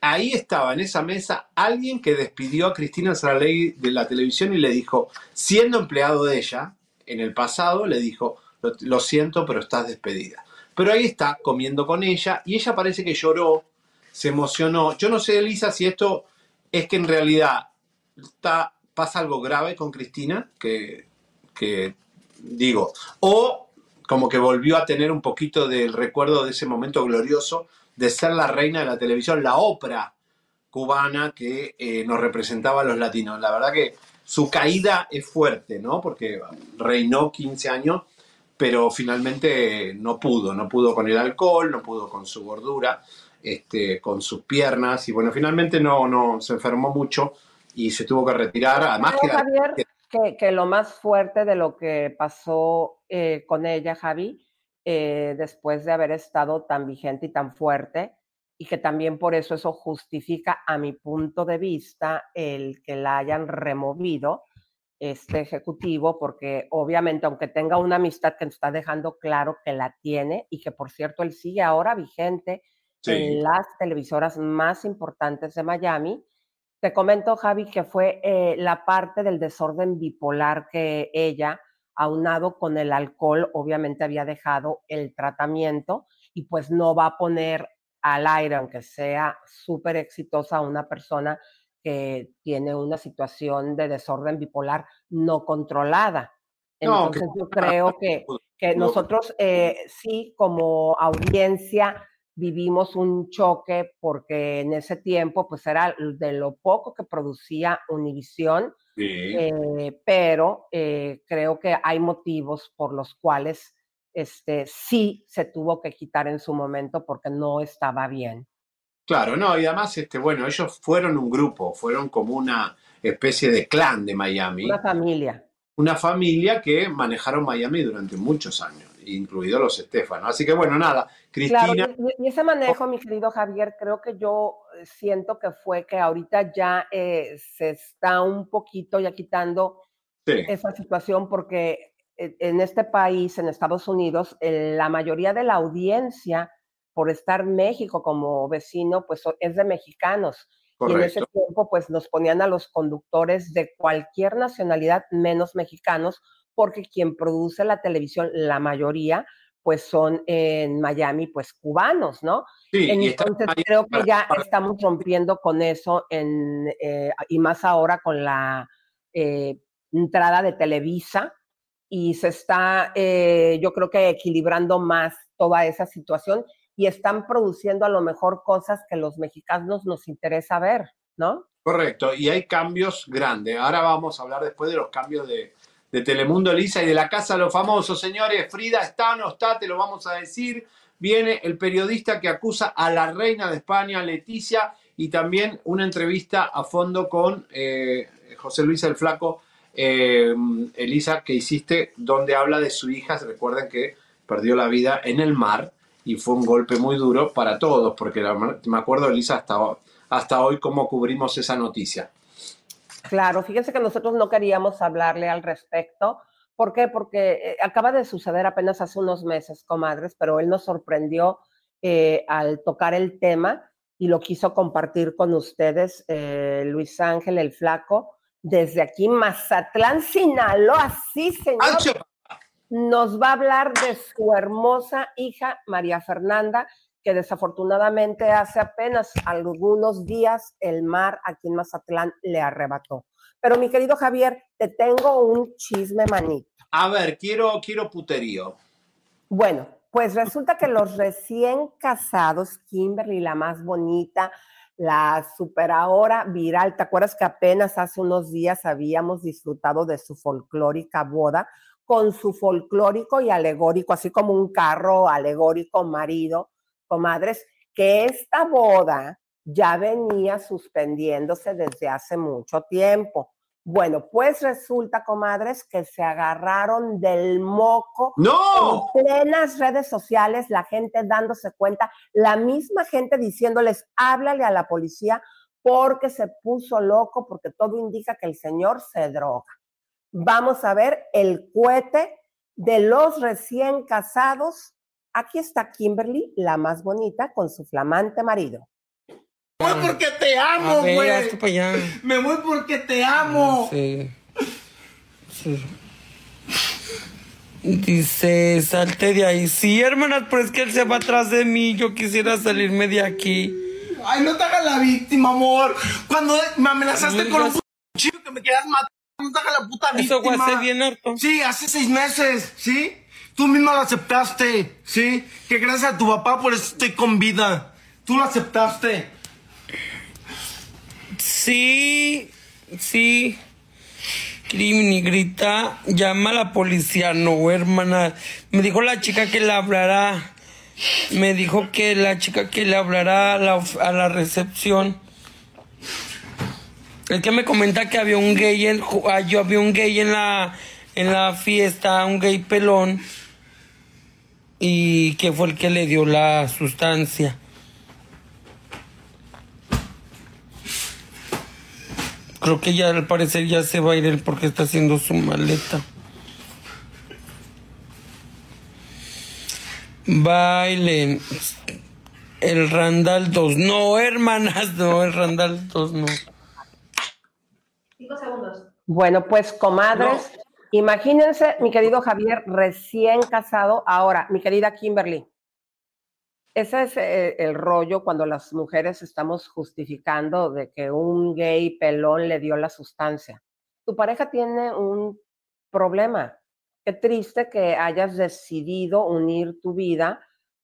Ahí estaba en esa mesa alguien que despidió a Cristina Saralegui de la televisión y le dijo, siendo empleado de ella, en el pasado le dijo, lo, siento, pero estás despedida. Pero ahí está, comiendo con ella, y ella parece que lloró, se emocionó. Yo no sé, Elisa, si esto es que en realidad está, pasa algo grave con Cristina, que, digo, o como que volvió a tener un poquito del recuerdo de ese momento glorioso de ser la reina de la televisión, la ópera cubana que eh, nos representaba a los latinos. La verdad que su caída es fuerte, ¿no? Porque reinó 15 años, pero finalmente no pudo, no pudo con el alcohol, no pudo con su gordura, este, con sus piernas, y bueno, finalmente no, no, se enfermó mucho y se tuvo que retirar. Además que, Javier, que, lo más fuerte de lo que pasó eh, con ella, Javi, eh, después de haber estado tan vigente y tan fuerte, y que también por eso eso justifica, a mi punto de vista, el que la hayan removido, este ejecutivo, porque obviamente, aunque tenga una amistad que nos está dejando claro que la tiene y que por cierto él sigue ahora vigente en las televisoras más importantes de Miami, te comento, Javi, que fue eh, la parte del desorden bipolar que ella, aunado con el alcohol, obviamente había dejado el tratamiento y pues no va a poner al aire, aunque sea súper exitosa, una persona que tiene una situación de desorden bipolar no controlada. Entonces yo creo que, que nosotros eh, sí como audiencia vivimos un choque porque en ese tiempo pues era de lo poco que producía Univisión, eh, pero eh, creo que hay motivos por los cuales este, sí se tuvo que quitar en su momento porque no estaba bien. Claro, no, y además, este, bueno, ellos fueron un grupo, fueron como una especie de clan de Miami. Una familia. Una familia que manejaron Miami durante muchos años, incluidos los Estefanos. Así que bueno, nada, Cristina. y, ese manejo, mi querido Javier, creo que yo eh, siento que fue que ahorita ya eh, se está un poquito ya quitando esa situación porque en este país, en Estados Unidos, la mayoría de la audiencia, por estar México como vecino, pues es de mexicanos. Y en ese tiempo, pues nos ponían a los conductores de cualquier nacionalidad menos mexicanos, porque quien produce la televisión, la mayoría, pues son en Miami, pues cubanos, ¿no? Sí, Entonces creo que ya estamos rompiendo con eso en, eh, y más ahora con la eh, entrada de Televisa, y se está, eh, yo creo que equilibrando más toda esa situación y están produciendo a lo mejor cosas que los mexicanos nos interesa ver, ¿no? Correcto, y hay cambios grandes. Ahora vamos a hablar después de los cambios de, de Telemundo Elisa y de la Casa de los Famosos. Señores, Frida está, no está, te lo vamos a decir. Viene el periodista que acusa a la reina de España, Leticia, y también una entrevista a fondo con eh, José Luis el Flaco eh, Elisa, que hiciste, donde habla de su hija. Recuerden que perdió la vida en el mar y fue un golpe muy duro para todos, porque me acuerdo, Elisa, hasta, hasta hoy cómo cubrimos esa noticia. Claro, fíjense que nosotros no queríamos hablarle al respecto. ¿Por qué? Porque eh, acaba de suceder apenas hace unos meses, comadres, pero él nos sorprendió eh, al tocar el tema y lo quiso compartir con ustedes, Luis Ángel, el flaco, desde aquí, Mazatlán, Sinaloa, sí, señor. Nos va a hablar de su hermosa hija, María Fernanda, que desafortunadamente hace apenas algunos días el mar aquí en Mazatlán le arrebató. Pero mi querido Javier, te tengo un chisme manito. A ver, quiero, quiero puterío. Bueno, pues resulta que los recién casados, Kimberly, la más bonita, la super ahora viral. ¿Te acuerdas que apenas hace unos días habíamos disfrutado de su folclórica boda con su folclórico y alegórico, así como un carro alegórico marido, comadres, que esta boda ya venía suspendiéndose desde hace mucho tiempo. Bueno, pues resulta, comadres, que se agarraron del moco. ¡No! En plenas redes sociales, la gente dándose cuenta, la misma gente diciéndoles, háblale a la policía porque se puso loco, porque todo indica que el señor se droga. Vamos a ver el cohete de los recién casados. Aquí está Kimberly, la más bonita, con su flamante marido. Me voy porque te amo, güey. Me voy porque te amo. Sí. sí. Dice, salte de ahí. Sí, hermanas, pero es que él se va atrás de mí. Yo quisiera salirme de aquí. Ay, no te hagas la víctima, amor. Cuando me amenazaste con un chico que me quedas matando, no te hagas la puta víctima. Eso fue hace bien harto. Sí, hace seis meses, ¿sí? Tú misma lo aceptaste, ¿sí? Que gracias a tu papá por eso estoy con vida. Tú lo aceptaste. Sí, sí. Crimini grita, llama a la policía, no, hermana. Me dijo la chica que le hablará. Me dijo que la chica que le hablará a la, a la recepción. El que me comenta que había un gay en, ah, yo había un gay en la en la fiesta, un gay pelón y que fue el que le dio la sustancia. Creo que ya al parecer ya se va a ir él porque está haciendo su maleta. Bailen. El Randall 2. No, hermanas, no, el Randall 2 no. Cinco segundos. Bueno, pues comadres, imagínense, mi querido Javier, recién casado. Ahora, mi querida Kimberly, ese es eh, el, rollo cuando las mujeres estamos justificando de que un gay pelón le dio la sustancia. Tu pareja tiene un problema. Qué triste que hayas decidido unir tu vida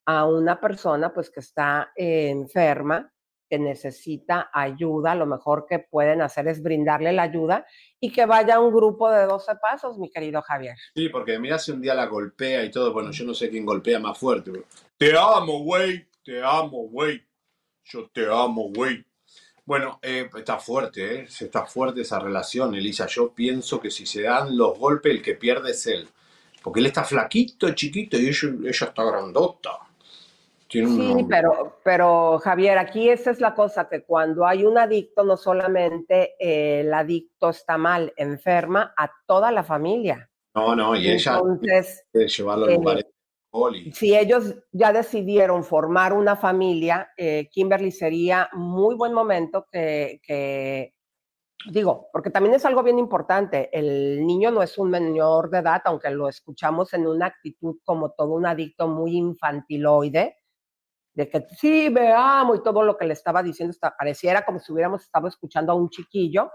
a una persona pues que está enferma, que necesita ayuda, lo mejor que pueden hacer es brindarle la ayuda y que vaya a un grupo de 12 pasos, mi querido Javier. Sí, porque mira si un día la golpea y todo, bueno, yo no sé quién golpea más fuerte. Te amo, güey, te amo, güey. Yo te amo, güey. Bueno, eh, está fuerte, ¿eh? Está fuerte esa relación, Elisa. Yo pienso que si se dan los golpes, el que pierde es él. Porque él está flaquito, chiquito, y ella, ella está grandota sí, pero, pero Javier, aquí esa es la cosa, que cuando hay un adicto, no solamente eh, el adicto está mal, enferma a toda la familia. No, no, y ella Entonces, llevarlo a lugares eh, Si ellos ya decidieron formar una familia, eh, Kimberly sería muy buen momento que, digo, porque también es algo bien importante, el niño no es un menor de edad, aunque lo escuchamos en una actitud como todo un adicto muy infantiloide, de que sí, me amo y todo lo que le estaba diciendo, pareciera como si hubiéramos estado escuchando a un chiquillo.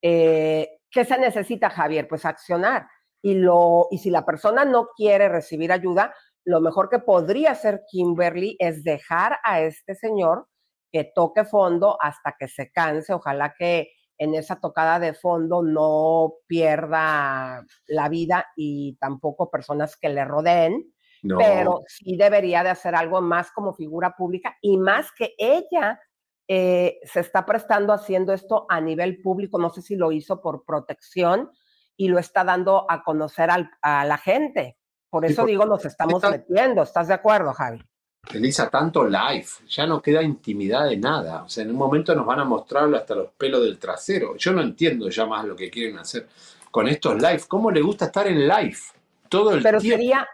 Eh, ¿Qué se necesita, Javier? Pues accionar. Y, lo, y si la persona no quiere recibir ayuda, lo mejor que podría hacer Kimberly es dejar a este señor que toque fondo hasta que se canse. Ojalá que en esa tocada de fondo no pierda la vida y tampoco personas que le rodeen pero sí debería de hacer algo más como figura pública y más que ella eh, se está prestando haciendo esto a nivel público, no sé si lo hizo por protección y lo está dando a conocer a la gente. Por eso digo, nos estamos metiendo, ¿estás de acuerdo, Javi? Elisa, tanto live, ya no queda intimidad de nada. O sea, en un momento nos van a mostrar hasta los pelos del trasero. Yo no entiendo ya más lo que quieren hacer con estos live. ¿Cómo le gusta estar en live? Todo el Pero sería,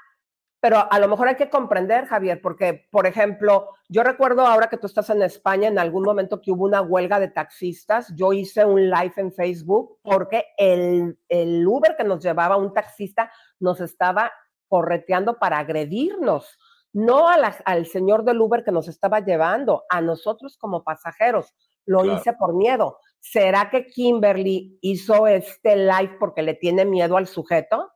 pero a lo mejor hay que comprender, Javier, porque, por ejemplo, yo recuerdo ahora que tú estás en España, en algún momento que hubo una huelga de taxistas, yo hice un live en Facebook porque el, el Uber que nos llevaba, un taxista, nos estaba correteando para agredirnos, no al señor del Uber que nos estaba llevando, a nosotros como pasajeros. Lo hice por miedo. ¿Será que Kimberly hizo este live porque le tiene miedo al sujeto?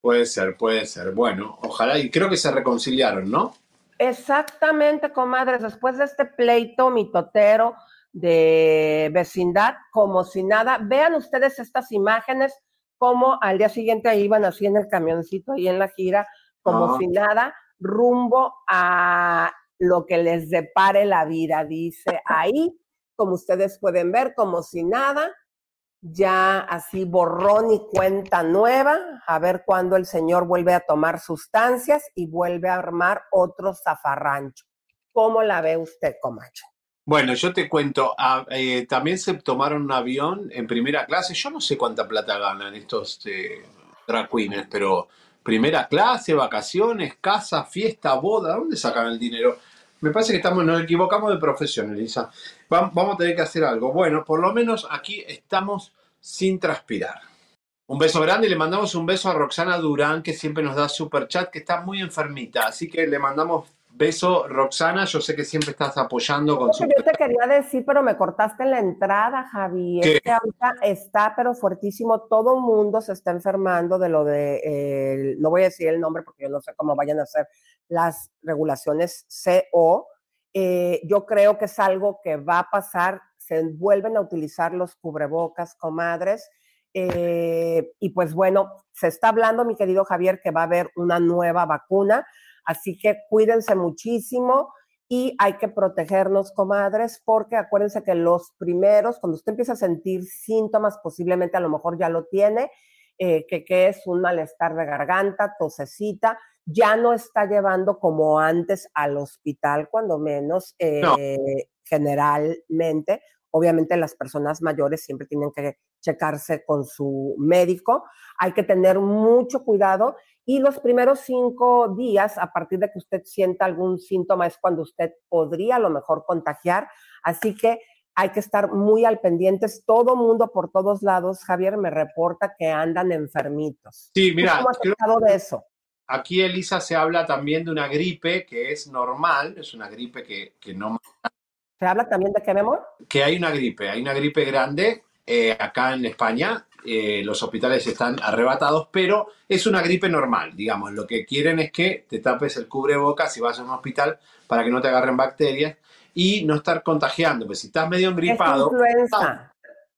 Puede ser, puede ser. Bueno, ojalá, y creo que se reconciliaron, ¿no? Exactamente, comadres, después de este pleito mitotero de vecindad, como si nada, vean ustedes estas imágenes, como al día siguiente iban así en el camioncito, ahí en la gira, como ah. si nada, rumbo a lo que les depare la vida, dice ahí, como ustedes pueden ver, como si nada, ya así borrón y cuenta nueva, a ver cuándo el señor vuelve a tomar sustancias y vuelve a armar otro zafarrancho. ¿Cómo la ve usted, Comacho? Bueno, yo te cuento, ah, eh, también se tomaron un avión en primera clase, yo no sé cuánta plata ganan estos eh, pero primera clase, vacaciones, casa, fiesta, boda, ¿dónde sacan el dinero? Me parece que estamos, nos equivocamos de profesión, Elisa. Vamos a tener que hacer algo. Bueno, por lo menos aquí estamos sin transpirar. Un beso grande le mandamos un beso a Roxana Durán, que siempre nos da super chat, que está muy enfermita. Así que le mandamos beso, Roxana. Yo sé que siempre estás apoyando con su. Yo te quería decir, pero me cortaste en la entrada, Javi. que ahorita está, pero fuertísimo. Todo mundo se está enfermando de lo de. Eh, no voy a decir el nombre porque yo no sé cómo vayan a ser las regulaciones CO, eh, yo creo que es algo que va a pasar, se vuelven a utilizar los cubrebocas, comadres, eh, y pues bueno, se está hablando, mi querido Javier, que va a haber una nueva vacuna, así que cuídense muchísimo y hay que protegernos, comadres, porque acuérdense que los primeros, cuando usted empieza a sentir síntomas, posiblemente a lo mejor ya lo tiene, eh, que, que es un malestar de garganta, tosecita, ya no está llevando como antes al hospital, cuando menos eh, generalmente, obviamente las personas mayores siempre tienen que checarse con su médico. Hay que tener mucho cuidado y los primeros cinco días, a partir de que usted sienta algún síntoma, es cuando usted podría a lo mejor contagiar. Así que hay que estar muy al pendientes. Todo mundo por todos lados, Javier, me reporta que andan enfermitos. Sí, mira. ¿Cómo has estado de eso? Aquí, Elisa, se habla también de una gripe que es normal, es una gripe que, que no... ¿Se habla también de qué, mi amor? Que hay una gripe, hay una gripe grande eh, acá en España, eh, los hospitales están arrebatados, pero es una gripe normal, digamos. Lo que quieren es que te tapes el cubrebocas si vas a un hospital para que no te agarren bacterias y no estar contagiando. Pues si estás medio engripado. Es influenza.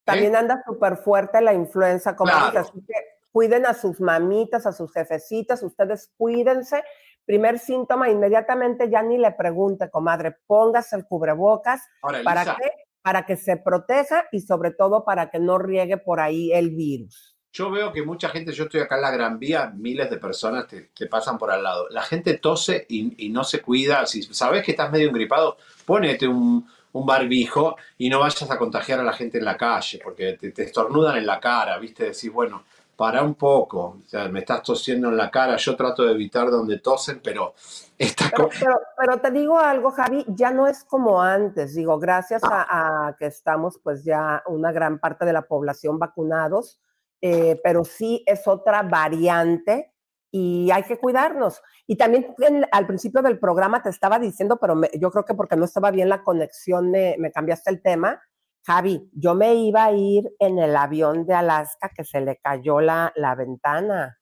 También ¿Eh? anda súper fuerte la influenza, como Claro. así que cuiden a sus mamitas, a sus jefecitas, ustedes cuídense. Primer síntoma, inmediatamente ya ni le pregunte, comadre, póngase el cubrebocas. Ahora, ¿Para qué? Para que se proteja y sobre todo para que no riegue por ahí el virus. Yo veo que mucha gente, yo estoy acá en la Gran Vía, miles de personas te, te pasan por al lado. La gente tose y, y no se cuida. Si sabes que estás medio engripado, ponete un, un barbijo y no vayas a contagiar a la gente en la calle, porque te, te estornudan en la cara, ¿viste? Decís, bueno, para un poco, o sea, me estás tosiendo en la cara, yo trato de evitar donde tosen, pero esta Pero, pero, pero te digo algo, Javi, ya no es como antes. Digo, gracias a, a que estamos pues ya una gran parte de la población vacunados, eh, pero sí es otra variante y hay que cuidarnos. Y también en- al principio del programa te estaba diciendo, pero me- yo creo que porque no estaba bien la conexión, me, me cambiaste el tema. Javi, yo me iba a ir en el avión de Alaska que se le cayó la, la ventana.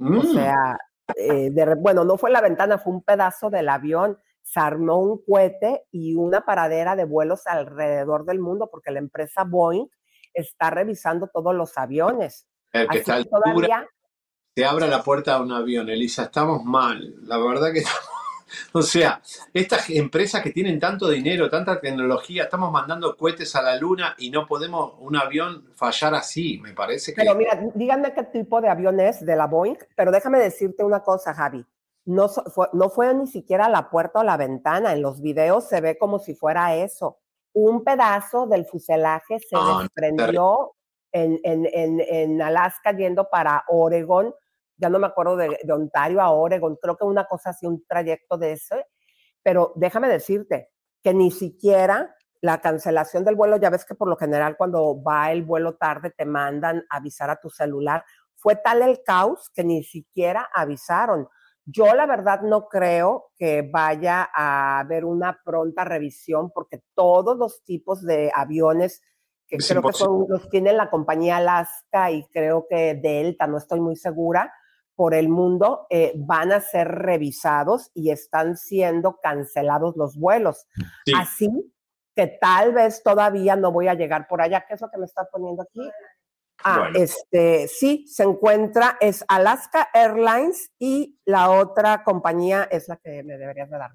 O Mm. sea, eh, de bueno, no fue la ventana, fue un pedazo del avión. Se armó un cohete y una paradera de vuelos alrededor del mundo porque la empresa Boeing está revisando todos los aviones. el que Así está que altura, todavía te abra la puerta a un avión, Elisa, estamos mal. La verdad que [LAUGHS] [LAUGHS] O sea, estas empresas que tienen tanto dinero, tanta tecnología, estamos mandando cohetes a la luna y no podemos un avión fallar así. Me parece que. Pero mira, díganme qué tipo de avión es de la Boeing, pero déjame decirte una cosa, Javi. No fue, no fue ni siquiera la puerta o la ventana. En los videos se ve como si fuera eso. Un pedazo del fuselaje se Ah, desprendió en, en, en, en Alaska yendo para Oregon. Ya no me acuerdo de, de Ontario a Oregon. Creo que una cosa así, un trayecto de ese. Pero déjame decirte que ni siquiera la cancelación del vuelo, ya ves que por lo general cuando va el vuelo tarde te mandan avisar a tu celular. Fue tal el caos que ni siquiera avisaron. Yo la verdad no creo que vaya a haber una pronta revisión porque todos los tipos de aviones que Es creo que son, los tiene la compañía Alaska y creo que Delta, no estoy muy segura, por el mundo eh, van a ser revisados y están siendo cancelados los vuelos. Sí. Así que tal vez todavía no voy a llegar por allá. ¿Qué es lo que me está poniendo aquí? Ah, Bueno. este, sí, se encuentra, es Alaska Airlines y la otra compañía es la que me deberías de dar.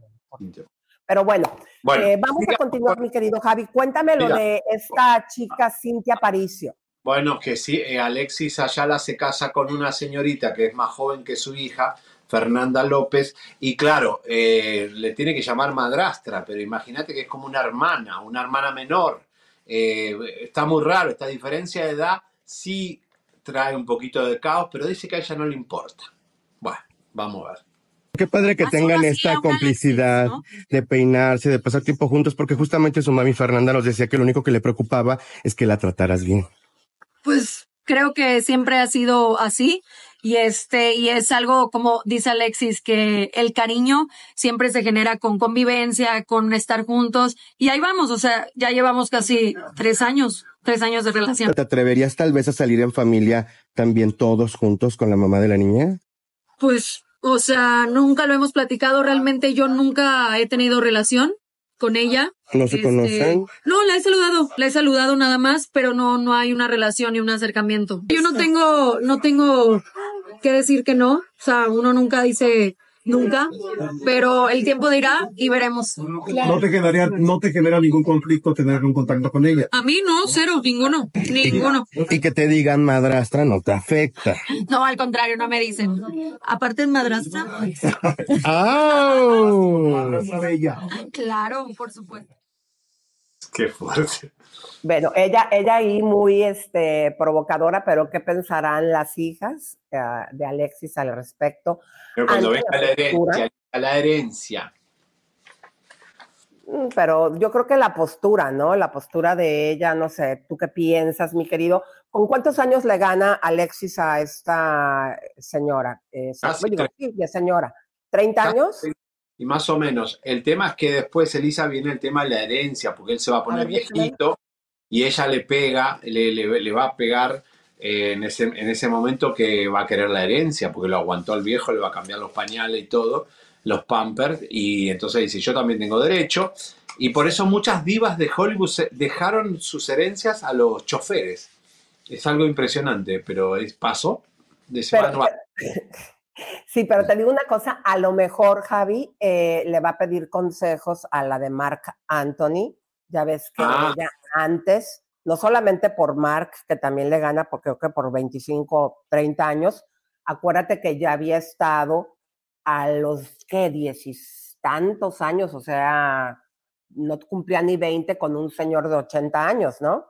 Pero bueno, Bueno, eh, vamos siga, a continuar, mi querido Javi. Cuéntame lo Siga. de esta chica Cintia Paricio. Bueno, que sí, eh, Alexis Ayala se casa con una señorita que es más joven que su hija, Fernanda López, y claro, eh, le tiene que llamar madrastra, pero imagínate que es como una hermana, una hermana menor. Eh, está muy raro, esta diferencia de edad sí trae un poquito de caos, pero dice que a ella no le importa. Bueno, vamos a ver. Qué padre que tengan esta complicidad de peinarse, de pasar tiempo juntos, porque justamente su mami Fernanda nos decía que lo único que le preocupaba es que la trataras bien. Pues creo que siempre ha sido así y este y es algo como dice Alexis que el cariño siempre se genera con convivencia, con estar juntos y ahí vamos, o sea, ya llevamos casi tres años, tres años de relación. ¿Te atreverías tal vez a salir en familia también todos juntos con la mamá de la niña? Pues, o sea, nunca lo hemos platicado, realmente yo nunca he tenido relación con ella. ¿No se Este, conocen? No, la he saludado, la he saludado nada más, pero no, no hay una relación ni un acercamiento. Yo no tengo, no tengo que decir que no, o sea, uno nunca dice nunca, pero el tiempo dirá y veremos. No te generaría, no te genera ningún conflicto tener un contacto con ella. A mí no, cero, ninguno, ninguno. Y que te digan madrastra no te afecta. No, al contrario, no me dicen. Aparte, madrastra. [LAUGHS] ¡Au! Claro, por supuesto. Qué fuerte. Bueno, ella, ella ahí muy este, provocadora, pero ¿qué pensarán las hijas eh, de Alexis al respecto? Pero cuando venga la postura- herencia, a la herencia. Mm, Pero yo creo que la postura, ¿no? La postura de ella, no sé, ¿tú qué piensas, mi querido? ¿Con cuántos años le gana Alexis a esta señora? Eh, digo, tre- sí, señora. ¿30 años? Y más o menos. El tema es que después, Elisa, viene el tema de la herencia, porque él se va a poner viejito y ella le pega, le, le- le va a pegar eh, en, ese, en ese momento que va a querer la herencia, porque lo aguantó al viejo, le va a cambiar los pañales y todo, los pampers, y entonces dice, yo también tengo derecho. Y por eso muchas divas de Hollywood se- dejaron sus herencias a los choferes. Es algo impresionante, pero es paso de Pero- semana. [LAUGHS] Sí, pero te digo una cosa, a lo mejor Javi eh, le va a pedir consejos a la de Mark Anthony. Ya ves que Ah. ella antes, no solamente por Mark, que también le gana, porque creo que por 25, 30 años, acuérdate que ya había estado a los, ¿qué? Diez tantos años, o sea, no cumplía ni 20 con un señor de 80 años, ¿no?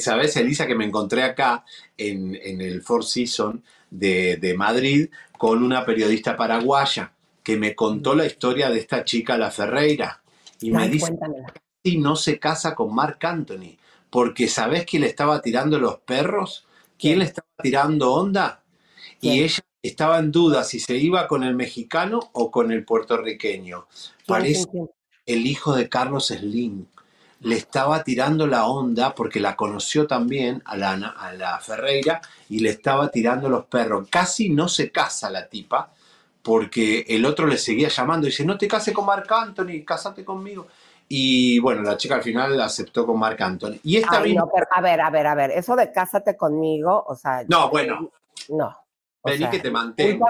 ¿Sabes, Elisa, que me encontré acá en, en el Four Seasons de, de Madrid con una periodista paraguaya que me contó la historia de esta chica, la Ferreira, y me dice si no se casa con Marc Anthony, porque ¿sabés quién le estaba tirando los perros? ¿Quién le estaba tirando onda? Y ella estaba en duda si se iba con el mexicano o con el puertorriqueño. ¿Quién, Parece el hijo de Carlos Slim. Le estaba tirando la onda porque la conoció también a la, a la Ferreira y le estaba tirando los perros. Casi no se casa la tipa porque el otro le seguía llamando y dice, no te cases con Marc Anthony, casate conmigo. Y bueno, la chica al final aceptó con Marc Anthony. Y esta Ay, misma- no, pero a ver, a ver, a ver, eso de cásate conmigo, o sea. No, bueno. No. Vení sea, que te mantengo.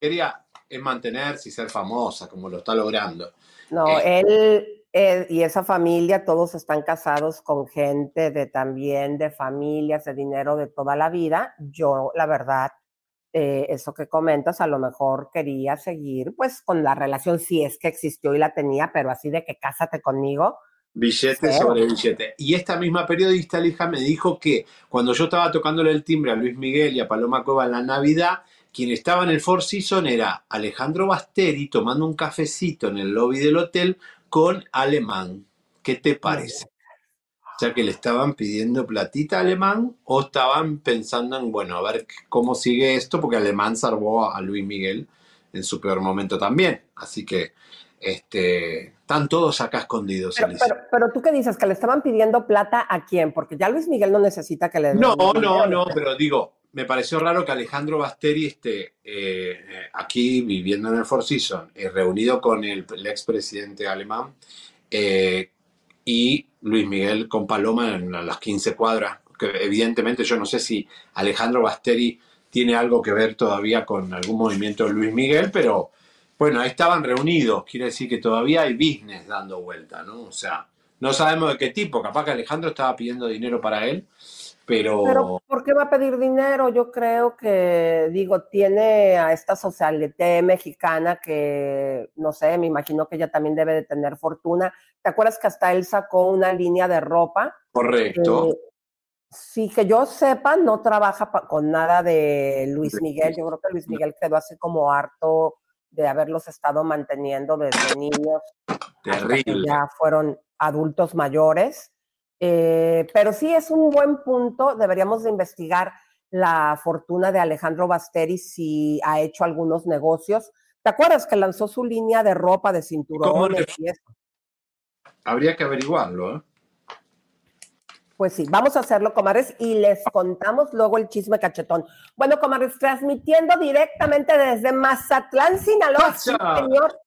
Quería es mantenerse y ser famosa, como lo está logrando. No, Eh. él eh, y esa familia, todos están casados con gente de también, de familias, de dinero de toda la vida. Yo, la verdad, eh, eso que comentas, a lo mejor quería seguir, pues, con la relación, si es que existió y la tenía, pero así de que cásate conmigo. Billete sobre billete. Y esta misma periodista, Lija, me dijo que cuando yo estaba tocándole el timbre a Luis Miguel y a Paloma Cueva en la Navidad, quien estaba en el Four Seasons era Alejandro Basteri tomando un cafecito en el lobby del hotel con Alemán. ¿Qué te parece? O sea, que le estaban pidiendo platita a Alemán o estaban pensando en, bueno, a ver cómo sigue esto, porque Alemán salvó a Luis Miguel en su peor momento también. Así que este, están todos acá escondidos. Pero, pero, pero tú qué dices, que le estaban pidiendo plata a quién, porque ya Luis Miguel no necesita que le den No, no, no, pero digo, me pareció raro que Alejandro Basteri esté eh, eh, aquí viviendo en el Four Seasons, eh, reunido con el, el expresidente alemán y Luis Miguel con Paloma en las 15 cuadras. Que evidentemente yo no sé si Alejandro Basteri tiene algo que ver todavía con algún movimiento de Luis Miguel, pero bueno, ahí estaban reunidos, quiere decir que todavía hay business dando vuelta, ¿no? O sea, no sabemos de qué tipo, capaz que Alejandro estaba pidiendo dinero para él, pero... Pero ¿por qué va a pedir dinero? Yo creo que, digo, tiene a esta socialité mexicana que, no sé, me imagino que ella también debe de tener fortuna. ¿Te acuerdas que hasta él sacó una línea de ropa? Correcto. Eh, sí, que yo sepa, no trabaja con nada de Luis Miguel. Yo creo que Luis Miguel quedó así como harto de haberlos estado manteniendo desde niños hasta que Terrible. ya fueron adultos mayores. Eh, pero sí es un buen punto, deberíamos de investigar la fortuna de Alejandro Basteri si ha hecho algunos negocios. ¿Te acuerdas que lanzó su línea de ropa, de ¿Cómo cinturones le- y eso? Habría que averiguarlo, ¿eh? Pues sí, vamos a hacerlo, comadres, y les contamos luego el chisme cachetón. Bueno, comadres, transmitiendo directamente desde Mazatlán, Sinaloa, sí, señor.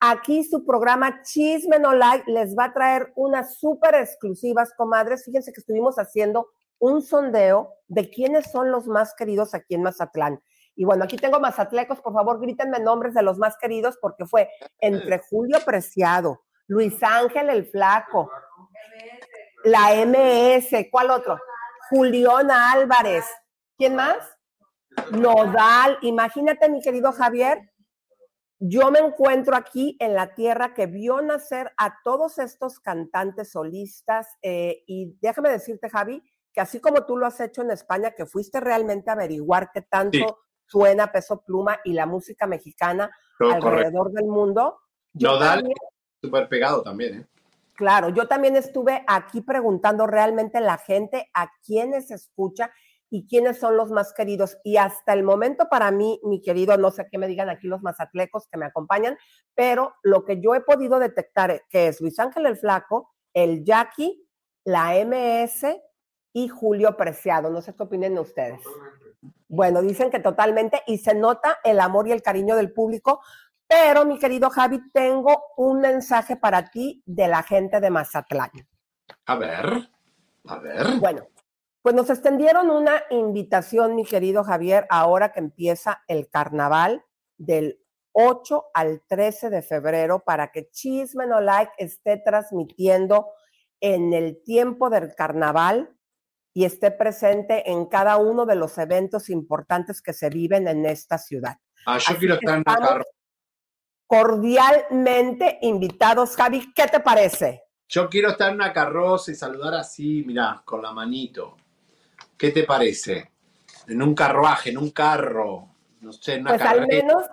Aquí su programa Chisme No Like les va a traer unas súper exclusivas, comadres. Fíjense que estuvimos haciendo un sondeo de quiénes son los más queridos aquí en Mazatlán. Y bueno, aquí tengo mazatlecos, por favor, grítenme nombres de los más queridos porque fue entre Julio Preciado, Luis Ángel el Flaco, la MS, ¿cuál otro? Julián Álvarez. ¿Quién más? Nodal. Imagínate, mi querido Javier, yo me encuentro aquí en la tierra que vio nacer a todos estos cantantes solistas eh, y déjame decirte, Javi, que así como tú lo has hecho en España, que fuiste realmente a averiguar qué tanto suena Peso Pluma y la música mexicana alrededor del mundo. Nodal, súper pegado también, ¿eh? Claro, yo también estuve aquí preguntando realmente la gente a quiénes escucha y quiénes son los más queridos. Y hasta el momento para mí, mi querido, no sé qué me digan aquí los mazatlecos que me acompañan, pero lo que yo he podido detectar que es Luis Ángel el Flaco, el Jackie, la MS y Julio Preciado. No sé qué opinen ustedes. Bueno, dicen que totalmente y se nota el amor y el cariño del público, pero mi querido Javi, tengo un mensaje para ti de la gente de Mazatlán. A ver, a ver. Bueno, pues nos extendieron una invitación, mi querido Javier, ahora que empieza el carnaval del 8 al 13 de febrero para que Chisme No Like esté transmitiendo en el tiempo del carnaval y esté presente en cada uno de los eventos importantes que se viven en esta ciudad. Ah, yo quiero estar en la carro cordialmente invitados. Javi, ¿qué te parece? Yo quiero estar en una carroza y saludar así, mira, con la manito. ¿Qué te parece? En un carruaje, en un carro, no sé, en una Pues al menos,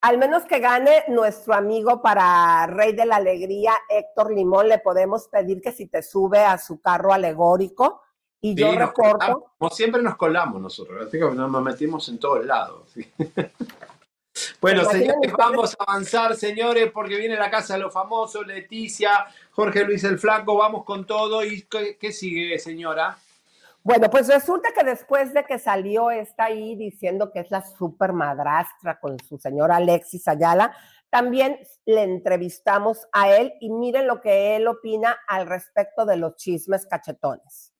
al menos que gane nuestro amigo para Rey de la Alegría, Héctor Limón, le podemos pedir que si te sube a su carro alegórico y yo reporto. Como siempre nos colamos nosotros, así que nos metimos en todos lados. [LAUGHS] Bueno, señores, vamos a avanzar, señores, porque viene la casa de los famosos, Leticia, Jorge Luis el Flaco, vamos con todo. ¿Y qué, sigue, señora? Bueno, pues resulta que después de que salió esta ahí diciendo que es la super madrastra con su señora Alexis Ayala, también le entrevistamos a él y miren lo que él opina al respecto de los chismes cachetones.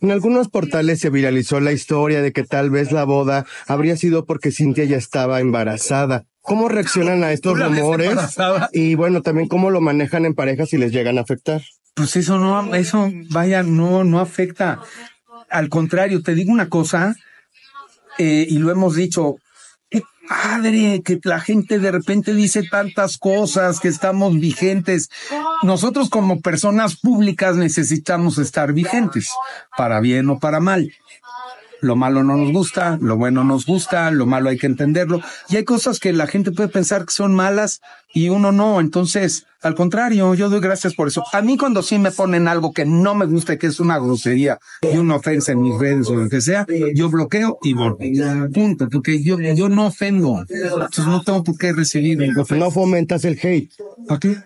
En algunos portales se viralizó la historia de que tal vez la boda habría sido porque Cintia ya estaba embarazada. ¿Cómo reaccionan a estos rumores? Y bueno, también cómo lo manejan en pareja si les llegan a afectar. Pues eso no, eso vaya, no, no afecta. Al contrario, te digo una cosa, eh, y lo hemos dicho, qué padre que la gente de repente dice tantas cosas, que estamos vigentes. Nosotros como personas públicas necesitamos estar vigentes, para bien o para mal. Lo malo no nos gusta, lo bueno nos gusta, lo malo hay que entenderlo. Y hay cosas que la gente puede pensar que son malas y uno no. Entonces, al contrario, yo doy gracias por eso. A mí cuando sí me ponen algo que no me gusta, que es una grosería y una ofensa en mis redes o lo que sea, yo bloqueo y borro. Punto, porque yo, yo no ofendo. Entonces no tengo por qué recibir. No fomentas el hate. ¿Para qué?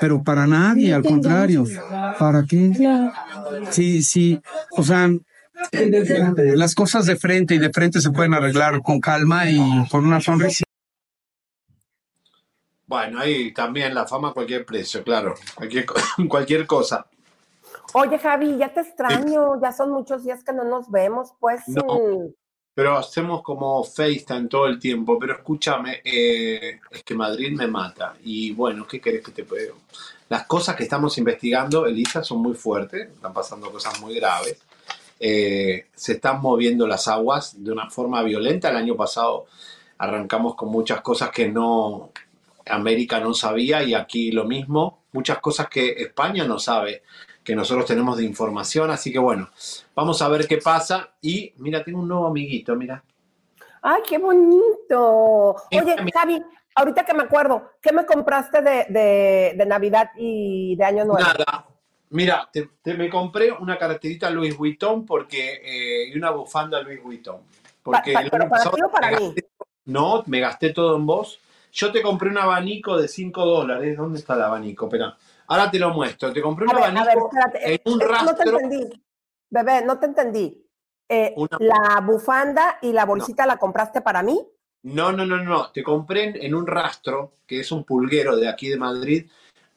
Pero para nadie, al contrario. ¿Para qué? Sí, sí. O sea, las cosas de frente y de frente se pueden arreglar con calma y con una sonrisa. Bueno, ahí también la fama a cualquier precio, claro, cualquier, [LAUGHS] cualquier cosa. Oye, Javi, ya te extraño, ya son muchos días que no nos vemos, pues. No, pero hacemos como FaceTime todo el tiempo, pero escúchame, eh, es que Madrid me mata. Y bueno, ¿qué querés que te pueda? Las cosas que estamos investigando, Elisa, son muy fuertes, están pasando cosas muy graves. Eh, se están moviendo las aguas de una forma violenta. El año pasado arrancamos con muchas cosas que no América no sabía y aquí lo mismo, muchas cosas que España no sabe, que nosotros tenemos de información, así que bueno, vamos a ver qué pasa y mira, tengo un nuevo amiguito, mira. Ay, qué bonito. Oye, Javi, ahorita que me acuerdo, ¿qué me compraste de, de Navidad y de Año Nuevo? Nada, Mira, te, me compré una carterita Louis Vuitton porque, eh, y una bufanda Louis Vuitton. Porque ¿Pero para ti o para mí? no, me gasté todo en vos. Yo te compré un abanico de 5 dólares. ¿Dónde está el abanico? Espera. Ahora te lo muestro. Te compré un abanico en un rastro. No te entendí. Bebé, no te entendí. Eh, ¿La bufanda y la bolsita la compraste para mí? No, no, no, no. Te compré en un rastro, que es un pulguero de aquí de Madrid,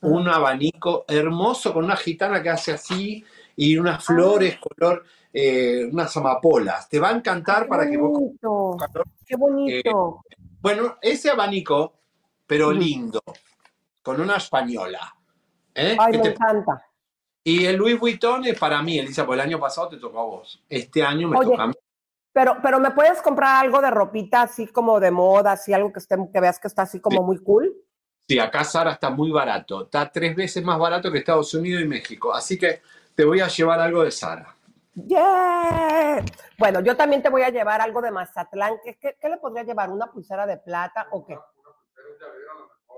un abanico hermoso con una gitana que hace así y unas flores color, eh, unas amapolas. Te va a encantar para que vos... ¡Qué bonito! Eh, bueno, ese abanico, pero lindo, con una española. ¿eh? Ay, me encanta. Y el Louis Vuitton es para mí, Elisa, porque el año pasado te tocó a vos. Este año me toca a mí. Pero, pero me puedes comprar algo de ropita así como de moda, así algo que esté, que veas que está así como muy cool. Sí, acá Sara está muy barato. Está tres veces más barato que Estados Unidos y México. Así que te voy a llevar algo de Sara. Yeah. Bueno, yo también te voy a llevar algo de Mazatlán. ¿Qué, le podría llevar? ¿Una pulsera de plata o qué?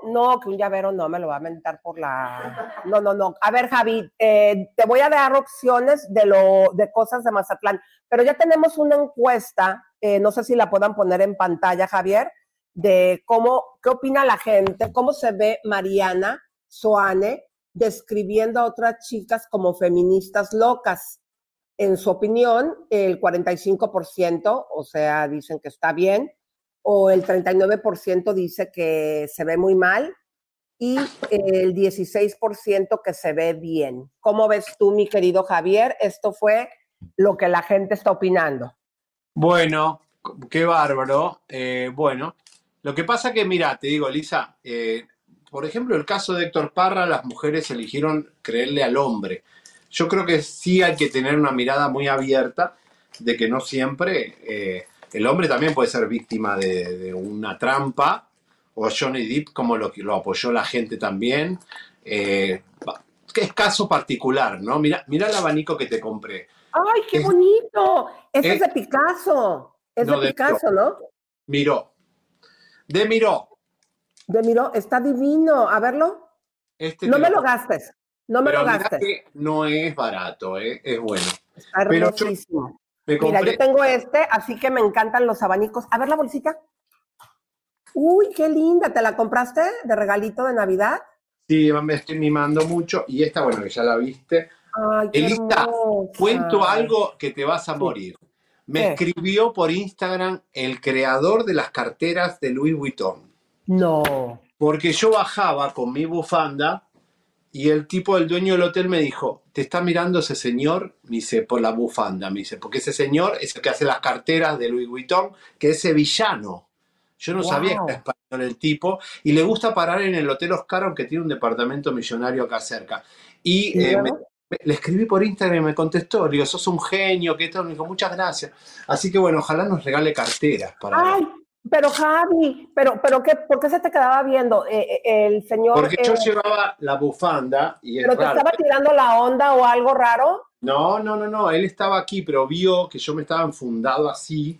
No, que un llavero no, me lo va a mentar por la... No, no, no. A ver, Javi, eh, te voy a dar opciones de, lo, de cosas de Mazatlán, pero ya tenemos una encuesta, eh, no sé si la puedan poner en pantalla, Javier, de cómo, qué opina la gente, cómo se ve Mariana Soane describiendo a otras chicas como feministas locas. En su opinión, el 45%, o sea, dicen que está bien, o el 39% dice que se ve muy mal y el 16% que se ve bien. ¿Cómo ves tú, mi querido Javier? Esto fue lo que la gente está opinando. Bueno, qué bárbaro. Eh, bueno, lo que pasa que, mira, te digo, Lisa, eh, por ejemplo, el caso de Héctor Parra, las mujeres eligieron creerle al hombre. Yo creo que sí hay que tener una mirada muy abierta de que no siempre... Eh, el hombre también puede ser víctima de, una trampa, o Johnny Depp, como lo, lo apoyó la gente también. Eh, es caso particular, ¿no? Mira, mira el abanico que te compré. ¡Ay, qué bonito! Ese es, de Picasso. Es de Picasso, ¿no? Miró. De Miró. De Miró, está divino. A verlo. Este no me lo gastes. No me lo gastes. no es barato, ¿eh? es bueno. Está hermosísimo. Mira, yo tengo este, así que me encantan los abanicos. A ver la bolsita. Uy, qué linda. ¿Te la compraste de regalito de Navidad? Sí, me estoy mimando mucho. Y esta, bueno, que ya la viste. Ay, qué Elita, cuento algo que te vas a morir. Me escribió por Instagram el creador de las carteras de Louis Vuitton. No. Porque yo bajaba con mi bufanda y el tipo, del dueño del hotel, me dijo, ¿te está mirando ese señor? Me dice, por la bufanda, me dice, porque ese señor es el que hace las carteras de Louis Vuitton, que es sevillano. Yo no sabía que era español el tipo, y le gusta parar en el Hotel Oscar, aunque tiene un departamento millonario acá cerca. Y eh, le escribí por Instagram y me contestó, le digo, sos un genio, que esto, me dijo, muchas gracias. Así que bueno, ojalá nos regale carteras para... Ay, pero Javi, pero, pero qué, ¿por qué se te quedaba viendo eh, eh, el señor? Porque yo eh, llevaba la bufanda y ¿Pero te estaba tirando la onda o algo raro? No, no, no, no. Él estaba aquí, pero vio que yo me estaba enfundado así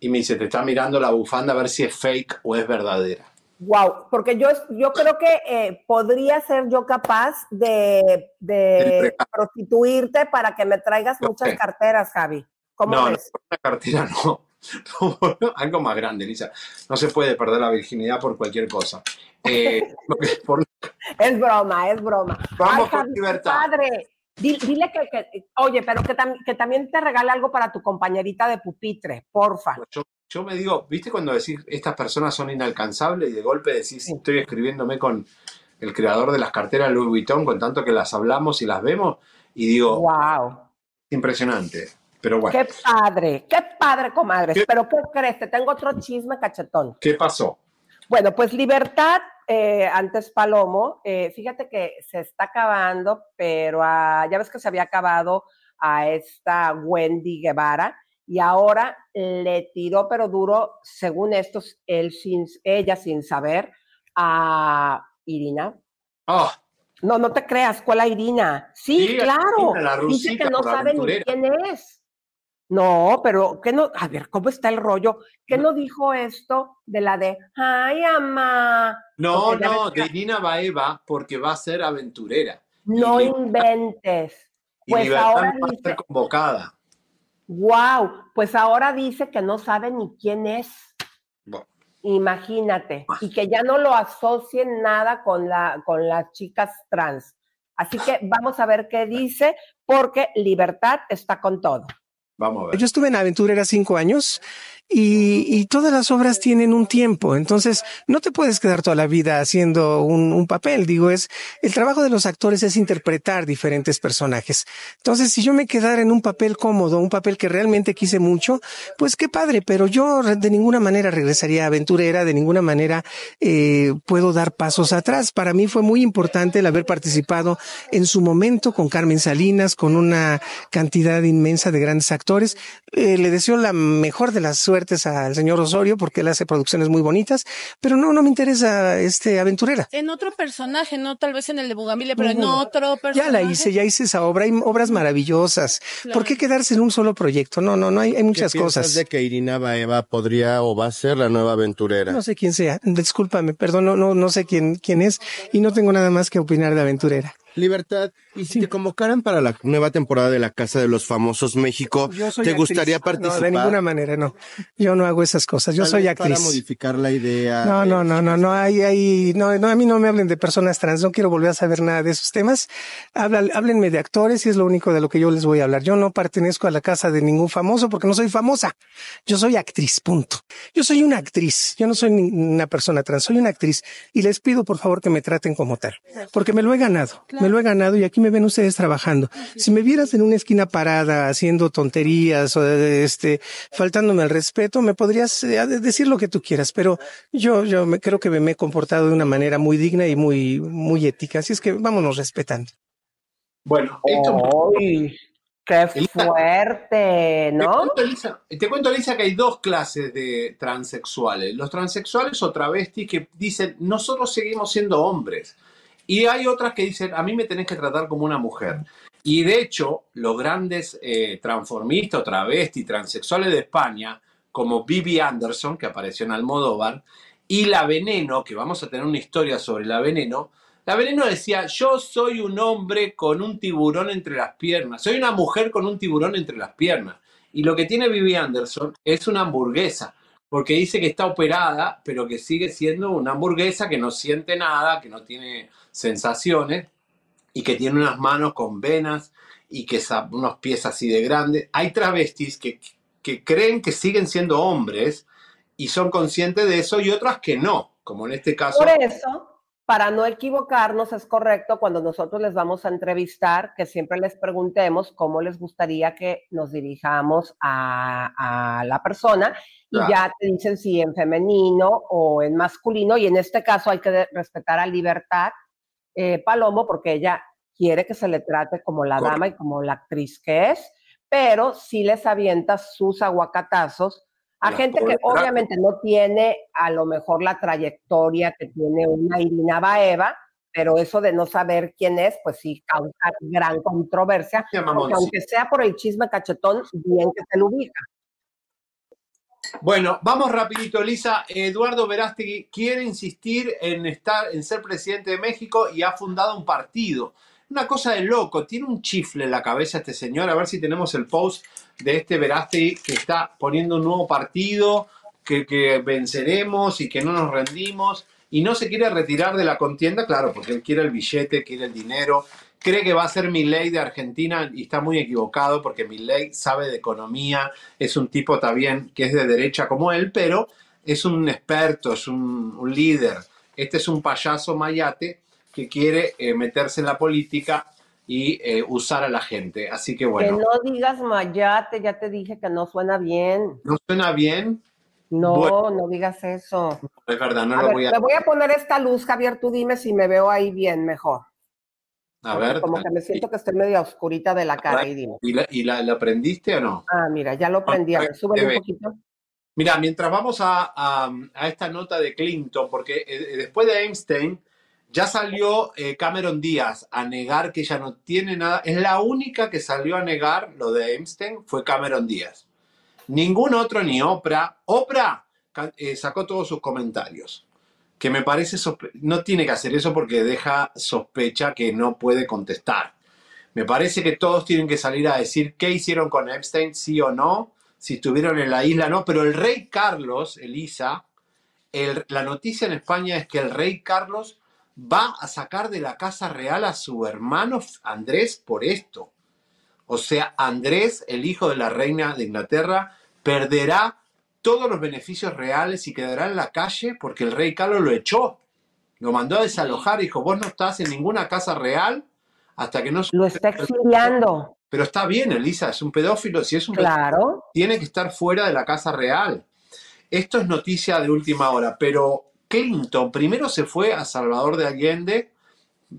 y me dice, te está mirando la bufanda a ver si es fake o es verdadera. Wow, porque yo, yo creo que podría ser yo capaz de, de prostituirte para que me traigas muchas carteras, Javi. ¿Cómo no, ves? no, una cartera [LAUGHS] no. algo más grande, Lisa. No se puede perder la virginidad por cualquier cosa. Eh, [LAUGHS] es broma, es broma. Vamos con libertad. Padre, dile, que, oye, pero que, que, también te regale algo para tu compañerita de pupitre, porfa. Yo, yo, me digo, ¿viste cuando decís estas personas son inalcanzables y de golpe decís, estoy escribiéndome con el creador de las carteras Louis Vuitton, con tanto que las hablamos y las vemos? Y digo, wow. Impresionante. Pero bueno. Qué padre, qué padre, comadre. Pero ¿qué crees? Te tengo otro chisme cachetón. ¿Qué pasó? Bueno, pues Libertad, eh, antes Palomo, eh, fíjate que se está acabando, pero ya ves que se había acabado a esta Wendy Guevara y ahora le tiró, pero duro, según estos, él sin, ella sin saber, a Irina. Oh. No, no te creas, ¿cuál es Irina? Sí, claro. Dice que no sabe ni quién es. No, pero ¿qué no? A ver, ¿cómo está el rollo? ¿Qué no, dijo esto de la de, ay, ama? No, no, de Irina Baeva, porque va a ser aventurera. No inventes. Pues ahora va dice, convocada. Wow, pues ahora dice que no sabe ni quién es. Imagínate. Y que ya no lo asocien nada con, la, con las chicas trans. Así que vamos a ver qué dice, porque libertad está con todo. Vamos a ver. Yo estuve en Aventurera cinco años y, y, todas las obras tienen un tiempo. Entonces, no te puedes quedar toda la vida haciendo un, un, papel. Digo, es el trabajo de los actores es interpretar diferentes personajes. Entonces, si yo me quedara en un papel cómodo, un papel que realmente quise mucho, pues qué padre, pero yo de ninguna manera regresaría aventurera, de ninguna manera eh, puedo dar pasos atrás. Para mí fue muy importante el haber participado en su momento con Carmen Salinas, con una cantidad inmensa de grandes actores. Eh, le deseo la mejor de las suertes al señor Osorio porque él hace producciones muy bonitas, pero no, no me interesa este aventurera. En otro personaje, no tal vez en el de Bugambilia, pero en otro personaje. Ya la hice, ya hice esa obra, hay obras maravillosas. ¿Por qué quedarse en un solo proyecto? No, no, no, hay, hay muchas ¿Qué cosas. de que Irina Baeva podría o va a ser la nueva aventurera? No sé quién sea, discúlpame, perdón, no, no, no sé quién, quién es y no tengo nada más que opinar de aventurera. Libertad, y si te convocaran para la nueva temporada de La Casa de los Famosos México, ¿te actriz. gustaría participar? No, de ninguna manera, no. Yo no hago esas cosas. Yo Tal soy actriz. Para modificar la idea. No, no, no, no, no, hay, hay, no, no, a mí no me hablen de personas trans, no quiero volver a saber nada de esos temas. Hablan, háblenme de actores y es lo único de lo que yo les voy a hablar. Yo no pertenezco a la casa de ningún famoso porque no soy famosa. Yo soy actriz, punto. Yo soy una actriz, yo no soy ni una persona trans, soy una actriz y les pido por favor que me traten como tal, porque me lo he ganado, me lo he ganado y aquí me ven ustedes trabajando. Si me vieras en una esquina parada haciendo tonterías o este faltándome al respeto, me podrías eh, decir lo que tú quieras, pero yo yo me, creo que me he comportado de una manera muy digna y muy muy ética, así es que vámonos respetando. Bueno, esto. ¡Qué fuerte! Te ¿No? cuento, Elisa, te cuento, Elisa, que hay dos clases de transexuales. Los transexuales o travestis que dicen, nosotros seguimos siendo hombres. Y hay otras que dicen, a mí me tenés que tratar como una mujer. Y de hecho, los grandes eh, transformistas travestis transexuales de España, como Bibi Anderson, que apareció en Almodóvar, y La Veneno, que vamos a tener una historia sobre La Veneno, La Veneno decía, yo soy un hombre con un tiburón entre las piernas, soy una mujer con un tiburón entre las piernas. Y lo que tiene Bibi Anderson es una hamburguesa, porque dice que está operada, pero que sigue siendo una hamburguesa que no siente nada, que no tiene sensaciones y que tiene unas manos con venas y que unos pies así de grandes. Hay travestis que, que creen que siguen siendo hombres y son conscientes de eso y otras que no, como en este caso. Por eso, para no equivocarnos, es correcto cuando nosotros les vamos a entrevistar que siempre les preguntemos cómo les gustaría que nos dirijamos a, a la persona y Claro. ya te dicen si en femenino o en masculino y en este caso hay que respetar a Libertad eh, Palomo porque ella quiere que se le trate como la Correcto. dama y como la actriz que es, pero sí les avienta sus aguacatazos a La gente que obviamente no tiene a lo mejor la trayectoria que tiene una Irina Baeva, pero eso de no saber quién es, pues sí causa gran controversia, aunque sea por el chisme cachetón, bien que se lo ubica. Bueno, vamos rapidito, Elisa. Eduardo Verástegui quiere insistir en estar, en ser presidente de México y ha fundado un partido. Una cosa de loco, tiene un chifle en la cabeza este señor. A ver si tenemos el post de este Verástegui que está poniendo un nuevo partido, que, que venceremos y que no nos rendimos. Y no se quiere retirar de la contienda, claro, porque él quiere el billete, quiere el dinero, cree que va a ser Milei de Argentina y está muy equivocado porque Milei sabe de economía, es un tipo también que es de derecha como él, pero es un experto, es un, un líder. Este es un payaso mayate que quiere eh, meterse en la política y eh, usar a la gente. Así que bueno, Que no digas mayate, ya te dije que no suena bien. ¿no suena bien? No, Bueno. no digas eso. Es verdad, no a lo ver, voy a... le voy a poner esta luz, Javier, tú dime si me veo ahí bien, mejor. A Porque ver, Como que me siento que estoy medio oscurita de la cara, y dime. ¿y, la, y la- la aprendiste o no? Ah, mira, ya lo prendí, a ver, súbele un poquito. Mira, mientras vamos a, a- a esta nota de Clinton, porque eh, después de Einstein ya salió eh, Cameron Díaz a negar que ella no tiene nada. Es la única que salió a negar lo de Einstein fue Cameron Díaz. Ningún otro, ni Oprah. Oprah eh, sacó todos sus comentarios. Que me parece no tiene que hacer eso porque deja sospecha que no puede contestar. Me parece que todos tienen que salir a decir qué hicieron con Epstein, sí o no, si estuvieron en la isla no. Pero el rey Carlos, Elisa, el- la noticia en España es que el rey Carlos va a sacar de la casa real a su hermano Andrés por esto. O sea, Andrés, el hijo de la reina de Inglaterra, perderá todos los beneficios reales y quedará en la calle porque el rey Carlos lo echó. Lo mandó a desalojar y dijo, vos no estás en ninguna casa real hasta que no... Lo está exiliando. Pero está bien, Elisa, es un pedófilo. Si es un Claro. pedófilo, tiene que estar fuera de la casa real. Esto es noticia de última hora, pero Clinton primero se fue a Salvador de Allende,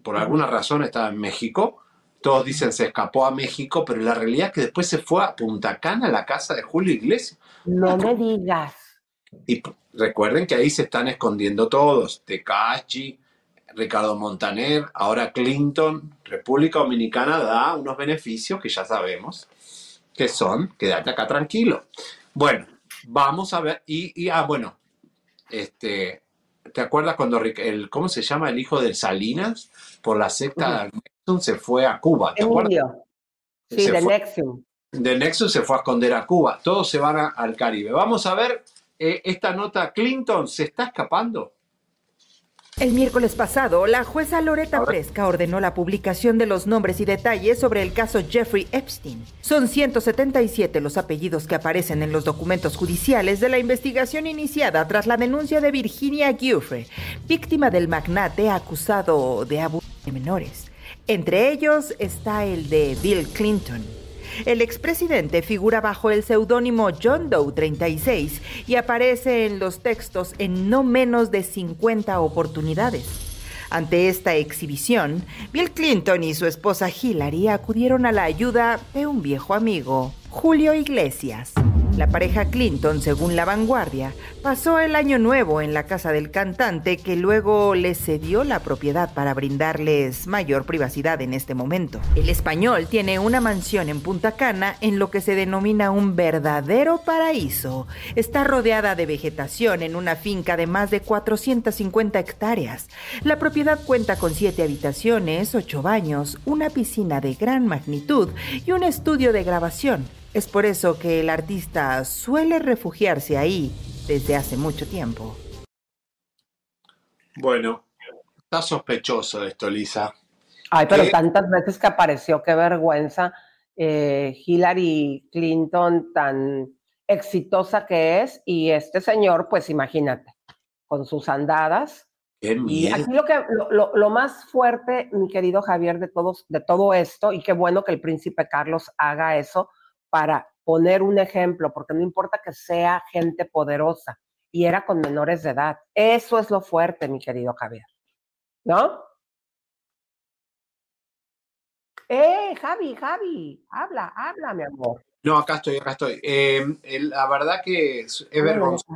por alguna razón estaba en México. Todos dicen se escapó a México, pero la realidad es que después se fue a Punta Cana, a la casa de Julio Iglesias. No me digas. Y recuerden que ahí se están escondiendo todos. Tecachi, Ricardo Montaner, ahora Clinton, República Dominicana da unos beneficios que ya sabemos que son, quédate acá tranquilo. Bueno, vamos a ver, y, y, ah, bueno, este, ¿te acuerdas cuando el, ¿cómo se llama el hijo de Salinas? Por la secta de Nexum se fue a Cuba, ¿te acuerdas? Sí, Se de fue- Nexium. de Nexus se fue a esconder a Cuba. Todos se van a- al Caribe. Vamos a ver eh, esta nota. Clinton se está escapando. El miércoles pasado, la jueza Loreta Fresca ordenó la publicación de los nombres y detalles sobre el caso Jeffrey Epstein. Son 177 los apellidos que aparecen en los documentos judiciales de la investigación iniciada tras la denuncia de Virginia Giuffre, víctima del magnate acusado de abuso de menores. Entre ellos está el de Bill Clinton. El expresidente figura bajo el seudónimo John Doe 36 y aparece en los textos en no menos de 50 oportunidades. Ante esta exhibición, Bill Clinton y su esposa Hillary acudieron a la ayuda de un viejo amigo, Julio Iglesias. La pareja Clinton, según La Vanguardia, pasó el año nuevo en la casa del cantante que luego les cedió la propiedad para brindarles mayor privacidad en este momento. El español tiene una mansión en Punta Cana en lo que se denomina un verdadero paraíso. Está rodeada de vegetación en una finca de más de 450 hectáreas. La propiedad cuenta con siete habitaciones, ocho baños, una piscina de gran magnitud y un estudio de grabación. Es por eso que el artista suele refugiarse ahí desde hace mucho tiempo. Bueno, está sospechoso esto, Lisa. Ay, pero ¿Qué? tantas veces que apareció, qué vergüenza. Eh, Hillary Clinton tan exitosa que es y este señor, pues imagínate, con sus andadas. Qué Y miedo. aquí lo que lo, lo- lo más fuerte, mi querido Javier, de todos, de todo esto, y qué bueno que el príncipe Carlos haga eso para poner un ejemplo, porque no importa que sea gente poderosa, y era con menores de edad. Eso es lo fuerte, mi querido Javier. ¿No? ¡Eh, Javi, Javi! Habla, habla, mi amor. No, acá estoy, acá estoy. Eh, el- la verdad que es, es vergonzoso.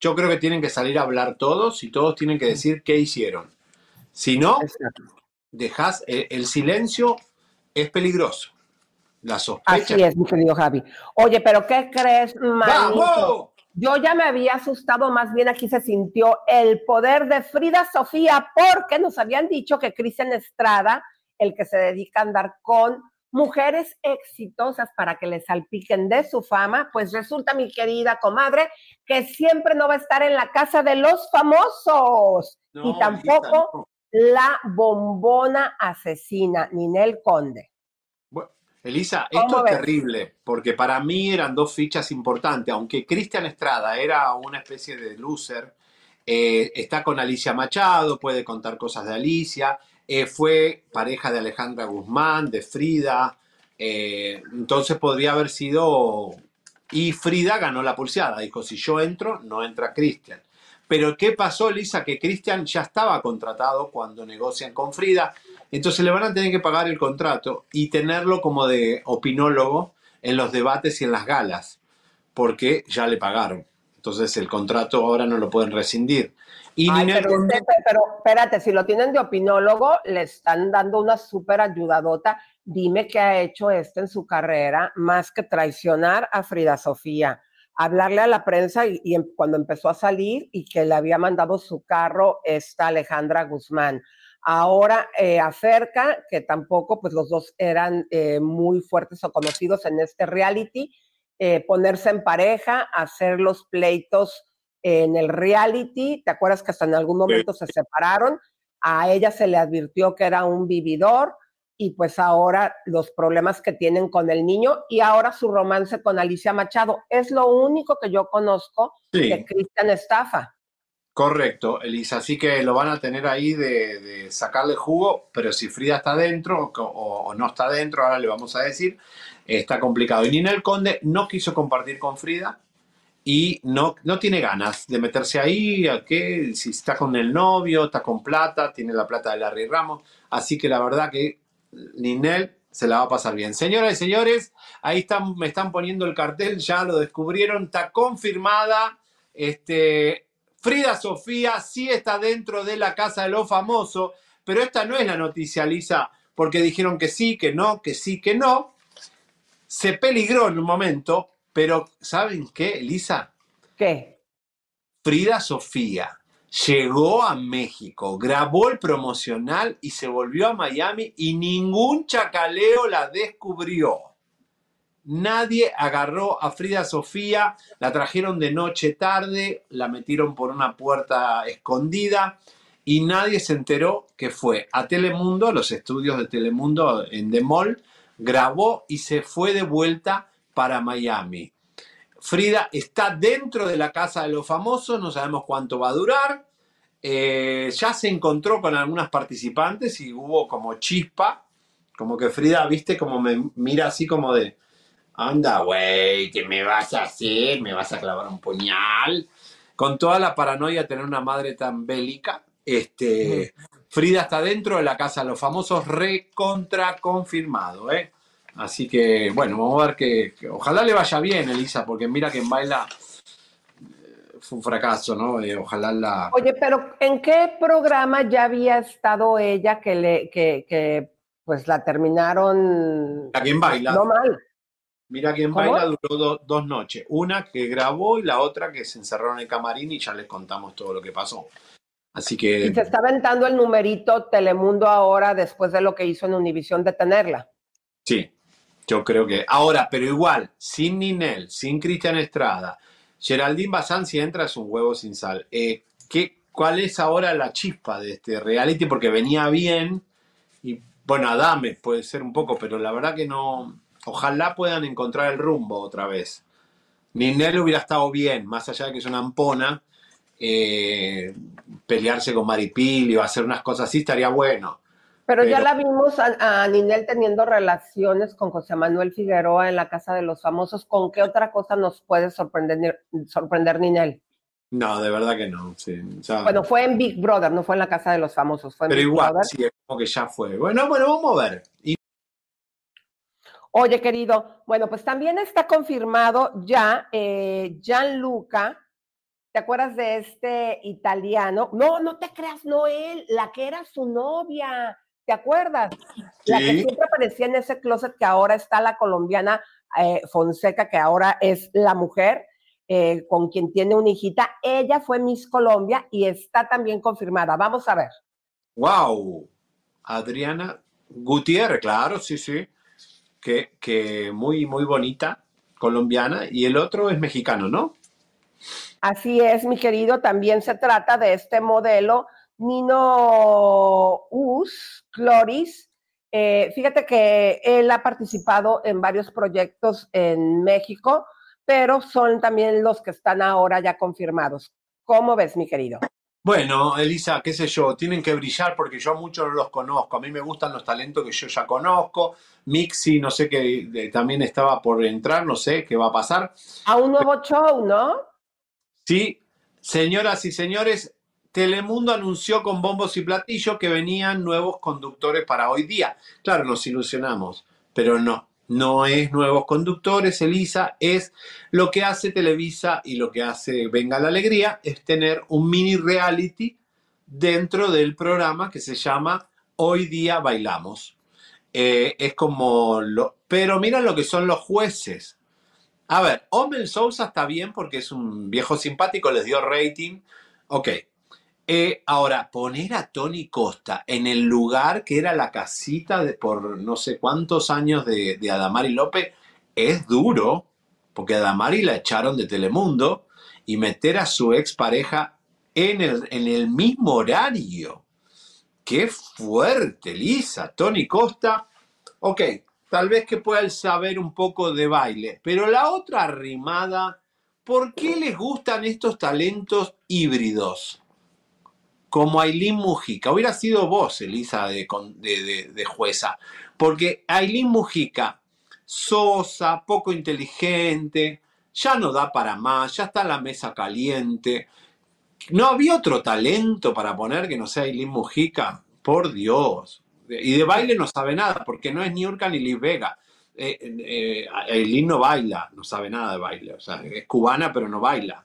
Yo creo que tienen que salir a hablar todos y todos tienen que decir qué hicieron. Si no, dejas, el, el silencio es peligroso. La sospecha. Así es, mi querido Javi. Oye, pero ¿qué crees, manito? Yo ya me había asustado, más bien aquí se sintió el poder de Frida Sofía, porque nos habían dicho que Cristian Estrada, el que se dedica a andar con mujeres exitosas para que le salpiquen de su fama, pues resulta, mi querida comadre, que siempre no va a estar en la casa de los famosos. No, y tampoco la bombona asesina, Ninel Conde. Elisa, ¿Cómo esto es ves? terrible, porque para mí eran dos fichas importantes. Aunque Cristian Estrada era una especie de loser, eh, está con Alicia Machado, puede contar cosas de Alicia, eh, fue pareja de Alejandra Guzmán, de Frida, eh, entonces podría haber sido... Y Frida ganó la pulseada, dijo, si yo entro, no entra Cristian. Pero ¿qué pasó, Elisa? Que Cristian ya estaba contratado cuando negocian con Frida, entonces le van a tener que pagar el contrato y tenerlo como de opinólogo en los debates y en las galas, porque ya le pagaron. Entonces el contrato ahora no lo pueden rescindir. Y Ay, pero, usted- pero espérate, si lo tienen de opinólogo, le están dando una súper ayudadota. Dime qué ha hecho este en su carrera, más que traicionar a Frida Sofía, hablarle a la prensa y, y cuando empezó a salir y que le había mandado su carro esta Alejandra Guzmán. Ahora eh, acerca, que tampoco, pues los dos eran eh, muy fuertes o conocidos en este reality, eh, ponerse en pareja, hacer los pleitos en el reality. ¿Te acuerdas que hasta en algún momento se separaron? A ella se le advirtió que era un vividor y pues ahora los problemas que tienen con el niño y ahora su romance con Alicia Machado. Es lo único que yo conozco de Cristian Estafa. Correcto, Elisa. Así que lo van a tener ahí de, sacarle jugo, pero si Frida está dentro o, no está dentro, ahora le vamos a decir, está complicado. Y Ninel Conde no quiso compartir con Frida y no, no tiene ganas de meterse ahí, qué, si está con el novio, está con plata, tiene la plata de Larry Ramos. Así que la verdad que Ninel se la va a pasar bien. Señoras y señores, ahí están, me están poniendo el cartel, ya lo descubrieron, está confirmada. Este, Frida Sofía sí está dentro de la casa de lo famoso, pero esta no es la noticia, Lisa, porque dijeron que sí, que no, que sí, que no. Se peligró en un momento, pero ¿saben qué, Lisa? ¿Qué? Frida Sofía llegó a México, grabó el promocional y se volvió a Miami y ningún chacaleo la descubrió. Nadie agarró a Frida Sofía, la trajeron de noche tarde, la metieron por una puerta escondida y nadie se enteró que fue a Telemundo, a los estudios de Telemundo en The Mall, grabó y se fue de vuelta para Miami. Frida está dentro de la casa de los famosos, no sabemos cuánto va a durar. Eh, ya se encontró con algunas participantes y hubo como chispa, como que Frida, viste, como me mira así como de, anda, güey, ¿qué me vas a hacer? ¿Me vas a clavar un puñal? Con toda la paranoia de tener una madre tan bélica, este, Frida está dentro de la casa de los famosos recontra confirmado, ¿eh? Así que, bueno, vamos a ver que, ojalá le vaya bien, Elisa, porque mira que en baila eh, fue un fracaso, ¿no? Eh, ojalá la... Oye, pero ¿en qué programa ya había estado ella que le, que, que pues la terminaron... ¿A quién baila? No mal. Mira quién baila duró dos noches. Una que grabó y la otra que se encerró en el camarín y ya les contamos todo lo que pasó. Así que. Y se está aventando el numerito Telemundo ahora después de lo que hizo en Univisión de tenerla. Sí, yo creo que. Ahora, pero igual, sin Ninel, sin Cristian Estrada, Geraldine Bazán, si entra, es un huevo sin sal. Eh, ¿qué, ¿Cuál es ahora la chispa de este reality? Porque venía bien y, bueno, Adame puede ser un poco, pero la verdad que no Ojalá puedan encontrar el rumbo otra vez. Ninel hubiera estado bien, más allá de que es una ampona, eh, pelearse con Maripili o hacer unas cosas así estaría bueno. Pero, ya la vimos a, Ninel teniendo relaciones con José Manuel Figueroa en la Casa de los Famosos. ¿Con qué otra cosa nos puede sorprender, sorprender Ninel? No, de verdad que no. bueno, fue en Big Brother, no fue en la Casa de los Famosos. Fue pero igual, sí, es como que ya fue. Bueno, bueno, vamos a ver. Oye, querido, bueno, pues también está confirmado ya eh, Gianluca. ¿Te acuerdas de este italiano? No, no te creas, no él, la que era su novia. ¿Te acuerdas? La que siempre aparecía en ese closet que ahora está la colombiana eh, Fonseca, que ahora es la mujer eh, con quien tiene una hijita. Ella fue Miss Colombia y está también confirmada. Vamos a ver. ¡Wow! Adriana Gutiérrez, claro, sí, sí que, muy, muy bonita, colombiana, y el otro es mexicano, ¿no? Así es, mi querido, también se trata de este modelo Nino Us, Cloris. Eh, fíjate que él ha participado en varios proyectos en México, pero son también los que están ahora ya confirmados. ¿Cómo ves, mi querido? Bueno, Elisa, qué sé yo, tienen que brillar porque yo a muchos no los conozco. A mí me gustan los talentos que yo ya conozco. Mixi, no sé qué, también estaba por entrar, no sé qué va a pasar. A un nuevo show, ¿no? Sí, señoras y señores, Telemundo anunció con bombos y platillos que venían nuevos conductores para hoy día. Claro, nos ilusionamos, pero no no es nuevos conductores, Elisa, es lo que hace Televisa y lo que hace Venga la Alegría, es tener un mini reality dentro del programa que se llama Hoy día bailamos. Eh, es como lo... Pero mira lo que son los jueces. A ver, Omel Sousa está bien porque es un viejo simpático, les dio rating. Ok, eh, ahora, poner a Tony Costa en el lugar que era la casita de, por no sé cuántos años de, de Adamari López es duro, porque Adamari la echaron de Telemundo y meter a su expareja en el, en el mismo horario. Qué fuerte, Lisa. Tony Costa, ok, tal vez que puedan saber un poco de baile, pero la otra rimada, ¿por qué les gustan estos talentos híbridos? Como Aileen Mujica. Hubiera sido vos, Elisa, de, de, de jueza. Porque Aileen Mujica, sosa, poco inteligente, ya no da para más, ya está la mesa caliente. ¿No había otro talento para poner que no sea Aileen Mujica? Por Dios. Y de baile no sabe nada, porque no es ni Urca ni Liz Vega. Eh, eh, Aileen no baila, no sabe nada de baile. O sea, es cubana, pero no baila.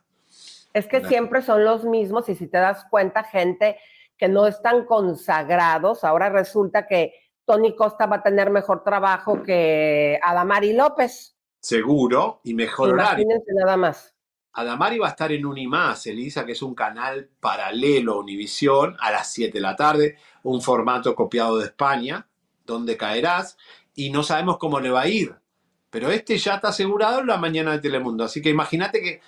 Es que siempre son los mismos, y si te das cuenta, gente que no están consagrados, ahora resulta que Tony Costa va a tener mejor trabajo que Adamari López. Seguro, y mejor Imagínense nada más. Adamari va a estar en Unimás, Elisa, que es un canal paralelo a Univisión, a las 7 de la tarde, un formato copiado de España, donde caerás, y no sabemos cómo le va a ir. Pero este ya está asegurado en la mañana de Telemundo. Así que imagínate que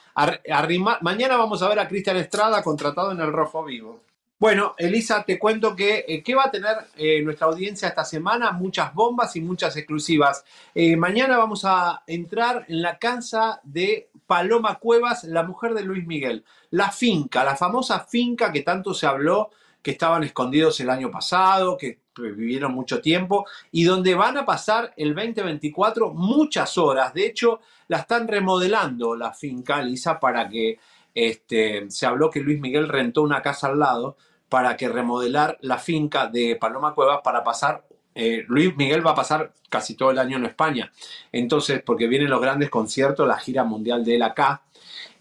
mañana vamos a ver a Cristian Estrada contratado en el Rojo Vivo. Bueno, Elisa, te cuento que eh, ¿qué va a tener eh, nuestra audiencia esta semana? Muchas bombas y muchas exclusivas. Eh, mañana vamos a entrar en la casa de Paloma Cuevas, la mujer de Luis Miguel. La finca, la famosa finca que tanto se habló, que estaban escondidos el año pasado, que vivieron mucho tiempo y donde van a pasar el 2024 muchas horas. De hecho, la están remodelando la finca, Elisa, para que este, se habló que Luis Miguel rentó una casa al lado para que remodelar la finca de Paloma Cuevas para pasar eh, Luis Miguel va a pasar casi todo el año en España. Entonces, porque vienen los grandes conciertos, la gira mundial de él acá.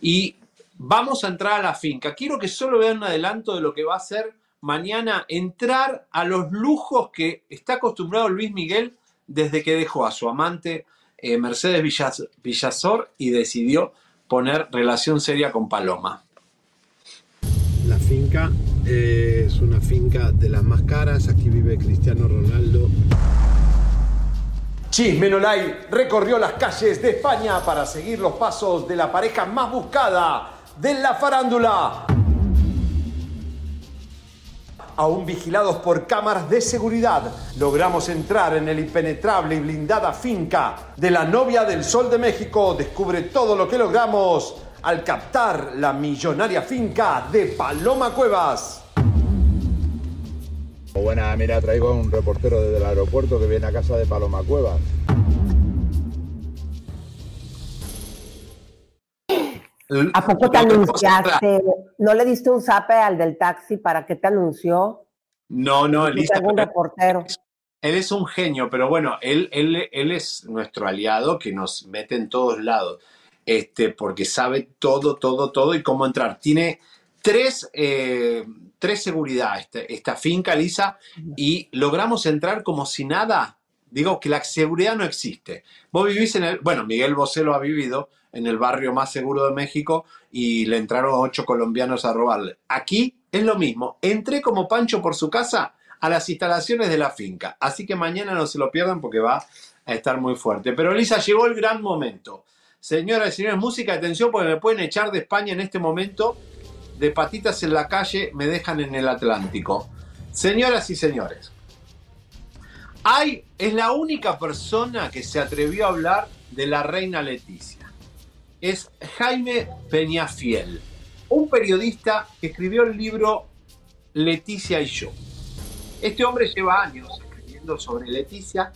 Y vamos a entrar a la finca. Quiero que solo vean un adelanto de lo que va a ser mañana entrar a los lujos que está acostumbrado Luis Miguel desde que dejó a su amante eh, Mercedes Villazor y decidió poner relación seria con Paloma. La finca eh, es una finca de las más caras, aquí vive Cristiano Ronaldo. Chismenolay recorrió las calles de España para seguir los pasos de la pareja más buscada de la farándula. Aún vigilados por cámaras de seguridad, logramos entrar en el impenetrable y blindada finca de la novia del Sol de México. Descubre todo lo que logramos al captar la millonaria finca de Paloma Cuevas. Buena, mira, traigo a un reportero desde el aeropuerto que viene a casa de Paloma Cuevas. ¿A poco te anunciaste? ¿No le diste un zape al del taxi para que te anunció? No, no, Elisa. un reportero. Él es un genio, pero bueno, él, él, él es nuestro aliado que nos mete en todos lados este, porque sabe todo, todo, todo y cómo entrar. Tiene tres, eh, tres seguridad este, esta finca, Lisa, y logramos entrar como si nada. Digo que la seguridad no existe. Vos vivís en el, bueno, Miguel Bosé lo ha vivido en el barrio más seguro de México y le entraron ocho colombianos a robarle. Aquí es lo mismo. Entré como Pancho por su casa a las instalaciones de la finca. Así que mañana no se lo pierdan porque va a estar muy fuerte. Pero Lisa, llegó el gran momento. Señoras y señores, música, atención porque me pueden echar de España en este momento. De patitas en la calle me dejan en el Atlántico. Señoras y señores, hay, es la única persona que se atrevió a hablar de la reina Leticia. Es Jaime Peñafiel, un periodista que escribió el libro Leticia y yo. Este hombre lleva años escribiendo sobre Leticia.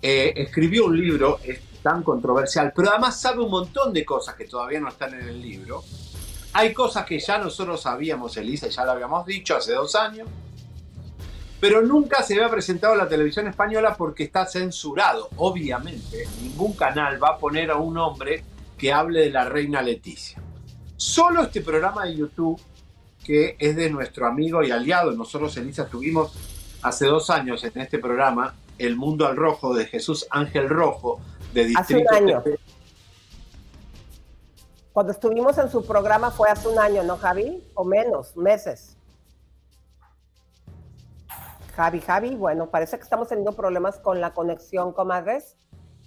Eh, escribió un libro, tan controversial, pero además sabe un montón de cosas que todavía no están en el libro. Hay cosas que ya nosotros sabíamos, Elisa, ya lo habíamos dicho hace dos años, pero nunca se había presentado en la televisión española porque está censurado. Obviamente, ningún canal va a poner a un hombre que hable de la reina Leticia. Solo este programa de YouTube, que es de nuestro amigo y aliado, nosotros, Elisa, tuvimos hace dos años en este programa, El Mundo al Rojo, de Jesús Ángel Rojo, hace un año. Cuando estuvimos en su programa fue hace un año, ¿no, Javi? O menos, meses. Javi, Javi, bueno, parece que estamos teniendo problemas con la conexión, comadres.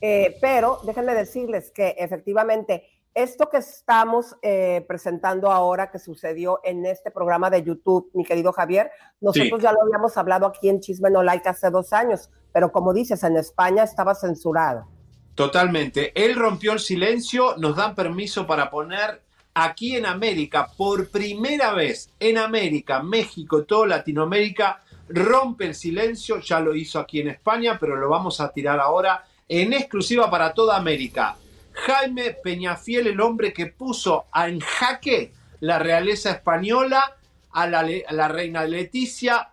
Eh, pero déjenme decirles que efectivamente esto que estamos eh, presentando ahora, que sucedió en este programa de YouTube, mi querido Javier, nosotros ya lo habíamos hablado aquí en Chisme No Like hace dos años, pero como dices, en España estaba censurado. Totalmente. Él rompió el silencio, nos dan permiso para poner aquí en América, por primera vez en América, México, toda Latinoamérica, rompe el silencio, ya lo hizo aquí en España, pero lo vamos a tirar ahora en exclusiva para toda América. Jaime Peñafiel, el hombre que puso en jaque la realeza española a la, reina Leticia.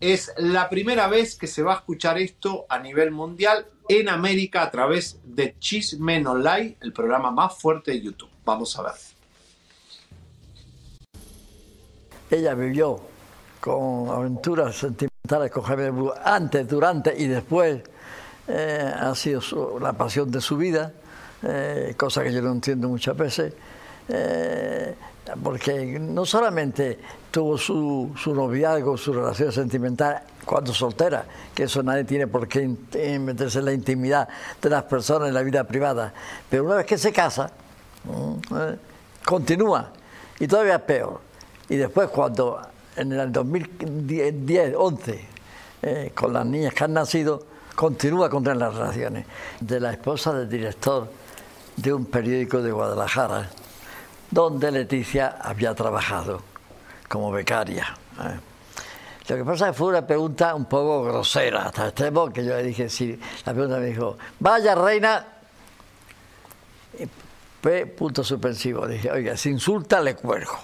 Es la primera vez que se va a escuchar esto a nivel mundial en América a través de Chismen Online, el programa más fuerte de YouTube. Vamos a ver. Ella vivió con aventuras sentimentales con Jaime antes, durante y después. Eh, ha sido la pasión de su vida eh, cosa que yo no entiendo muchas veces, eh, porque no solamente tuvo su, su, noviazgo, su relación sentimental cuando soltera, que eso nadie tiene por qué meterse en la intimidad de las personas en la vida privada, pero una vez que se casa, mm, eh, continúa y todavía es peor. Y después cuando en el 2010, 11, con las niñas que han nacido, continúa con las relaciones. De la esposa del director de un periódico de Guadalajara, donde Leticia había trabajado como becaria. ¿eh? Lo que pasa es que fue una pregunta un poco grosera, hasta el extremo que yo le dije, sí, la pregunta me dijo, vaya reina, P, punto suspensivo, dije, oiga, si insulta le cuelgo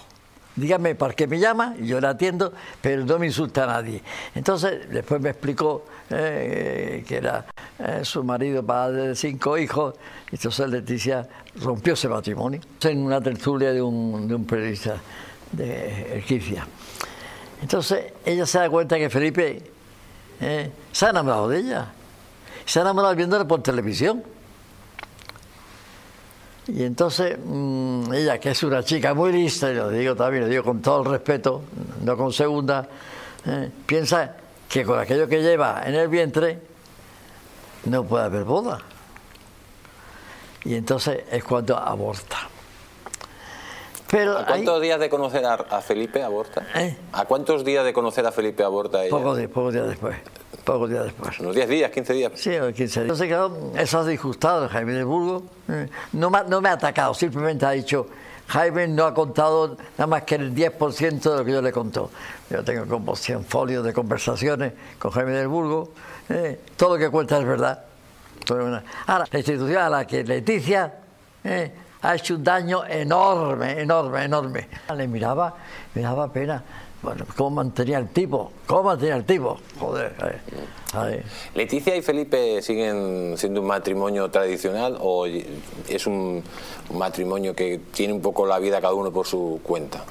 dígame para qué me llama, y yo le atiendo, pero no me insulta a nadie. Entonces, después me explicó eh, que era eh, su marido, padre de cinco hijos, y entonces Leticia rompió ese matrimonio en una tertulia de un, de un periodista de Erquicia. Entonces, ella se da cuenta que Felipe eh, se ha enamorado de ella, se ha enamorado viéndola por televisión. Y entonces mm, ella, que es una chica muy lista, y lo digo también, lo digo con todo el respeto, no con segunda, eh, piensa que con aquello que lleva en el vientre no puede haber boda. Y entonces es cuando aborta. Pero ¿A cuántos días de conocer a, Felipe aborta? ¿Eh? ¿A cuántos días de conocer a Felipe aborta ella? Pocos días, pocos días después pocos días después. ¿Unos 10 días, 15 días? Sí, 15 días. Entonces, claro, eso disgustado Jaime de Burgos. Eh, no, no me ha atacado, simplemente ha dicho, Jaime no ha contado nada más que el 10% de lo que yo le contó. Yo tengo como 100 folios de conversaciones con Jaime del Burgo. Eh, todo lo que cuenta es verdad. Ahora, la institución a la que Leticia eh, ha hecho un daño enorme, enorme, enorme. Le miraba, me daba pena bueno, ¿cómo mantenía el tipo? ¿Cómo mantenía el tipo? Joder. ¿Leticia y Felipe siguen siendo un matrimonio tradicional o es un matrimonio que tiene un poco la vida cada uno por su cuenta?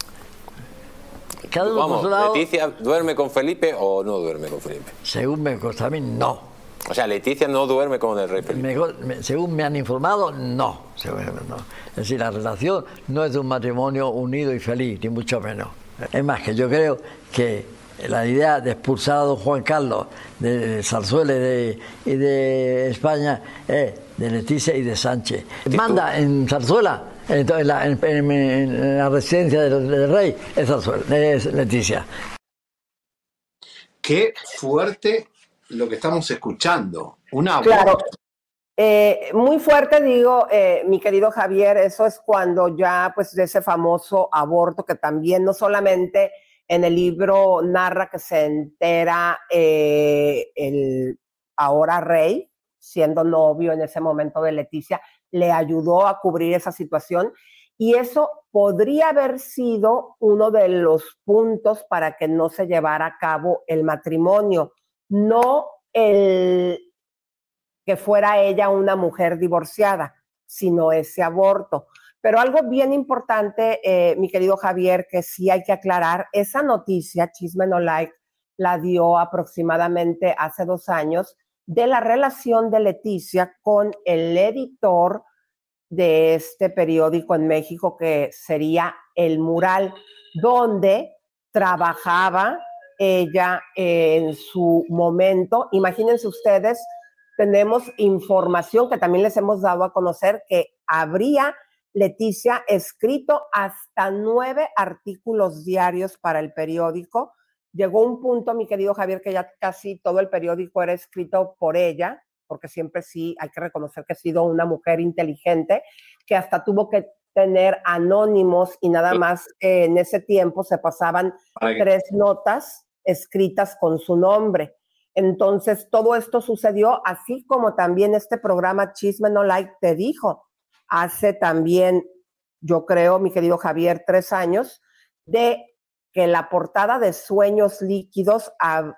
Cada uno por su lado. ¿Leticia duerme con Felipe o no duerme con Felipe? Según me consta a mí, no. O sea, Leticia no duerme con el rey Felipe. según me han informado, no. no. Es decir, la relación no es de un matrimonio unido y feliz, ni mucho menos. Es más, que yo creo que la idea de expulsar a don Juan Carlos de Zarzuela y de, España es de Leticia y de Sánchez. Manda en Zarzuela, en, la, residencia del, rey, es, Zarzuela, es Leticia. Qué fuerte lo que estamos escuchando. Una claro. Eh, muy fuerte, digo, eh, mi querido Javier, eso es cuando ya, pues, de ese famoso aborto que también no solamente en el libro narra que se entera eh, el ahora rey, siendo novio en ese momento de Leticia, le ayudó a cubrir esa situación y eso podría haber sido uno de los puntos para que no se llevara a cabo el matrimonio, no el que fuera ella una mujer divorciada, sino ese aborto. Pero algo bien importante, eh, mi querido Javier, que sí hay que aclarar, esa noticia, Chisme No Like, la dio aproximadamente hace dos años de la relación de Leticia con el editor de este periódico en México, que sería El Mural, donde trabajaba ella en su momento. Imagínense ustedes tenemos información que también les hemos dado a conocer que habría Leticia, escrito hasta nueve artículos diarios para el periódico. Llegó un punto, mi querido Javier, que ya casi todo el periódico era escrito por ella, porque siempre sí hay que reconocer que ha sido una mujer inteligente, que hasta tuvo que tener anónimos y nada más en ese tiempo se pasaban tres notas escritas con su nombre. Entonces, todo esto sucedió así como también este programa Chisme No Like te dijo hace también, yo creo, mi querido Javier, tres años, de que la portada de Sueños Líquidos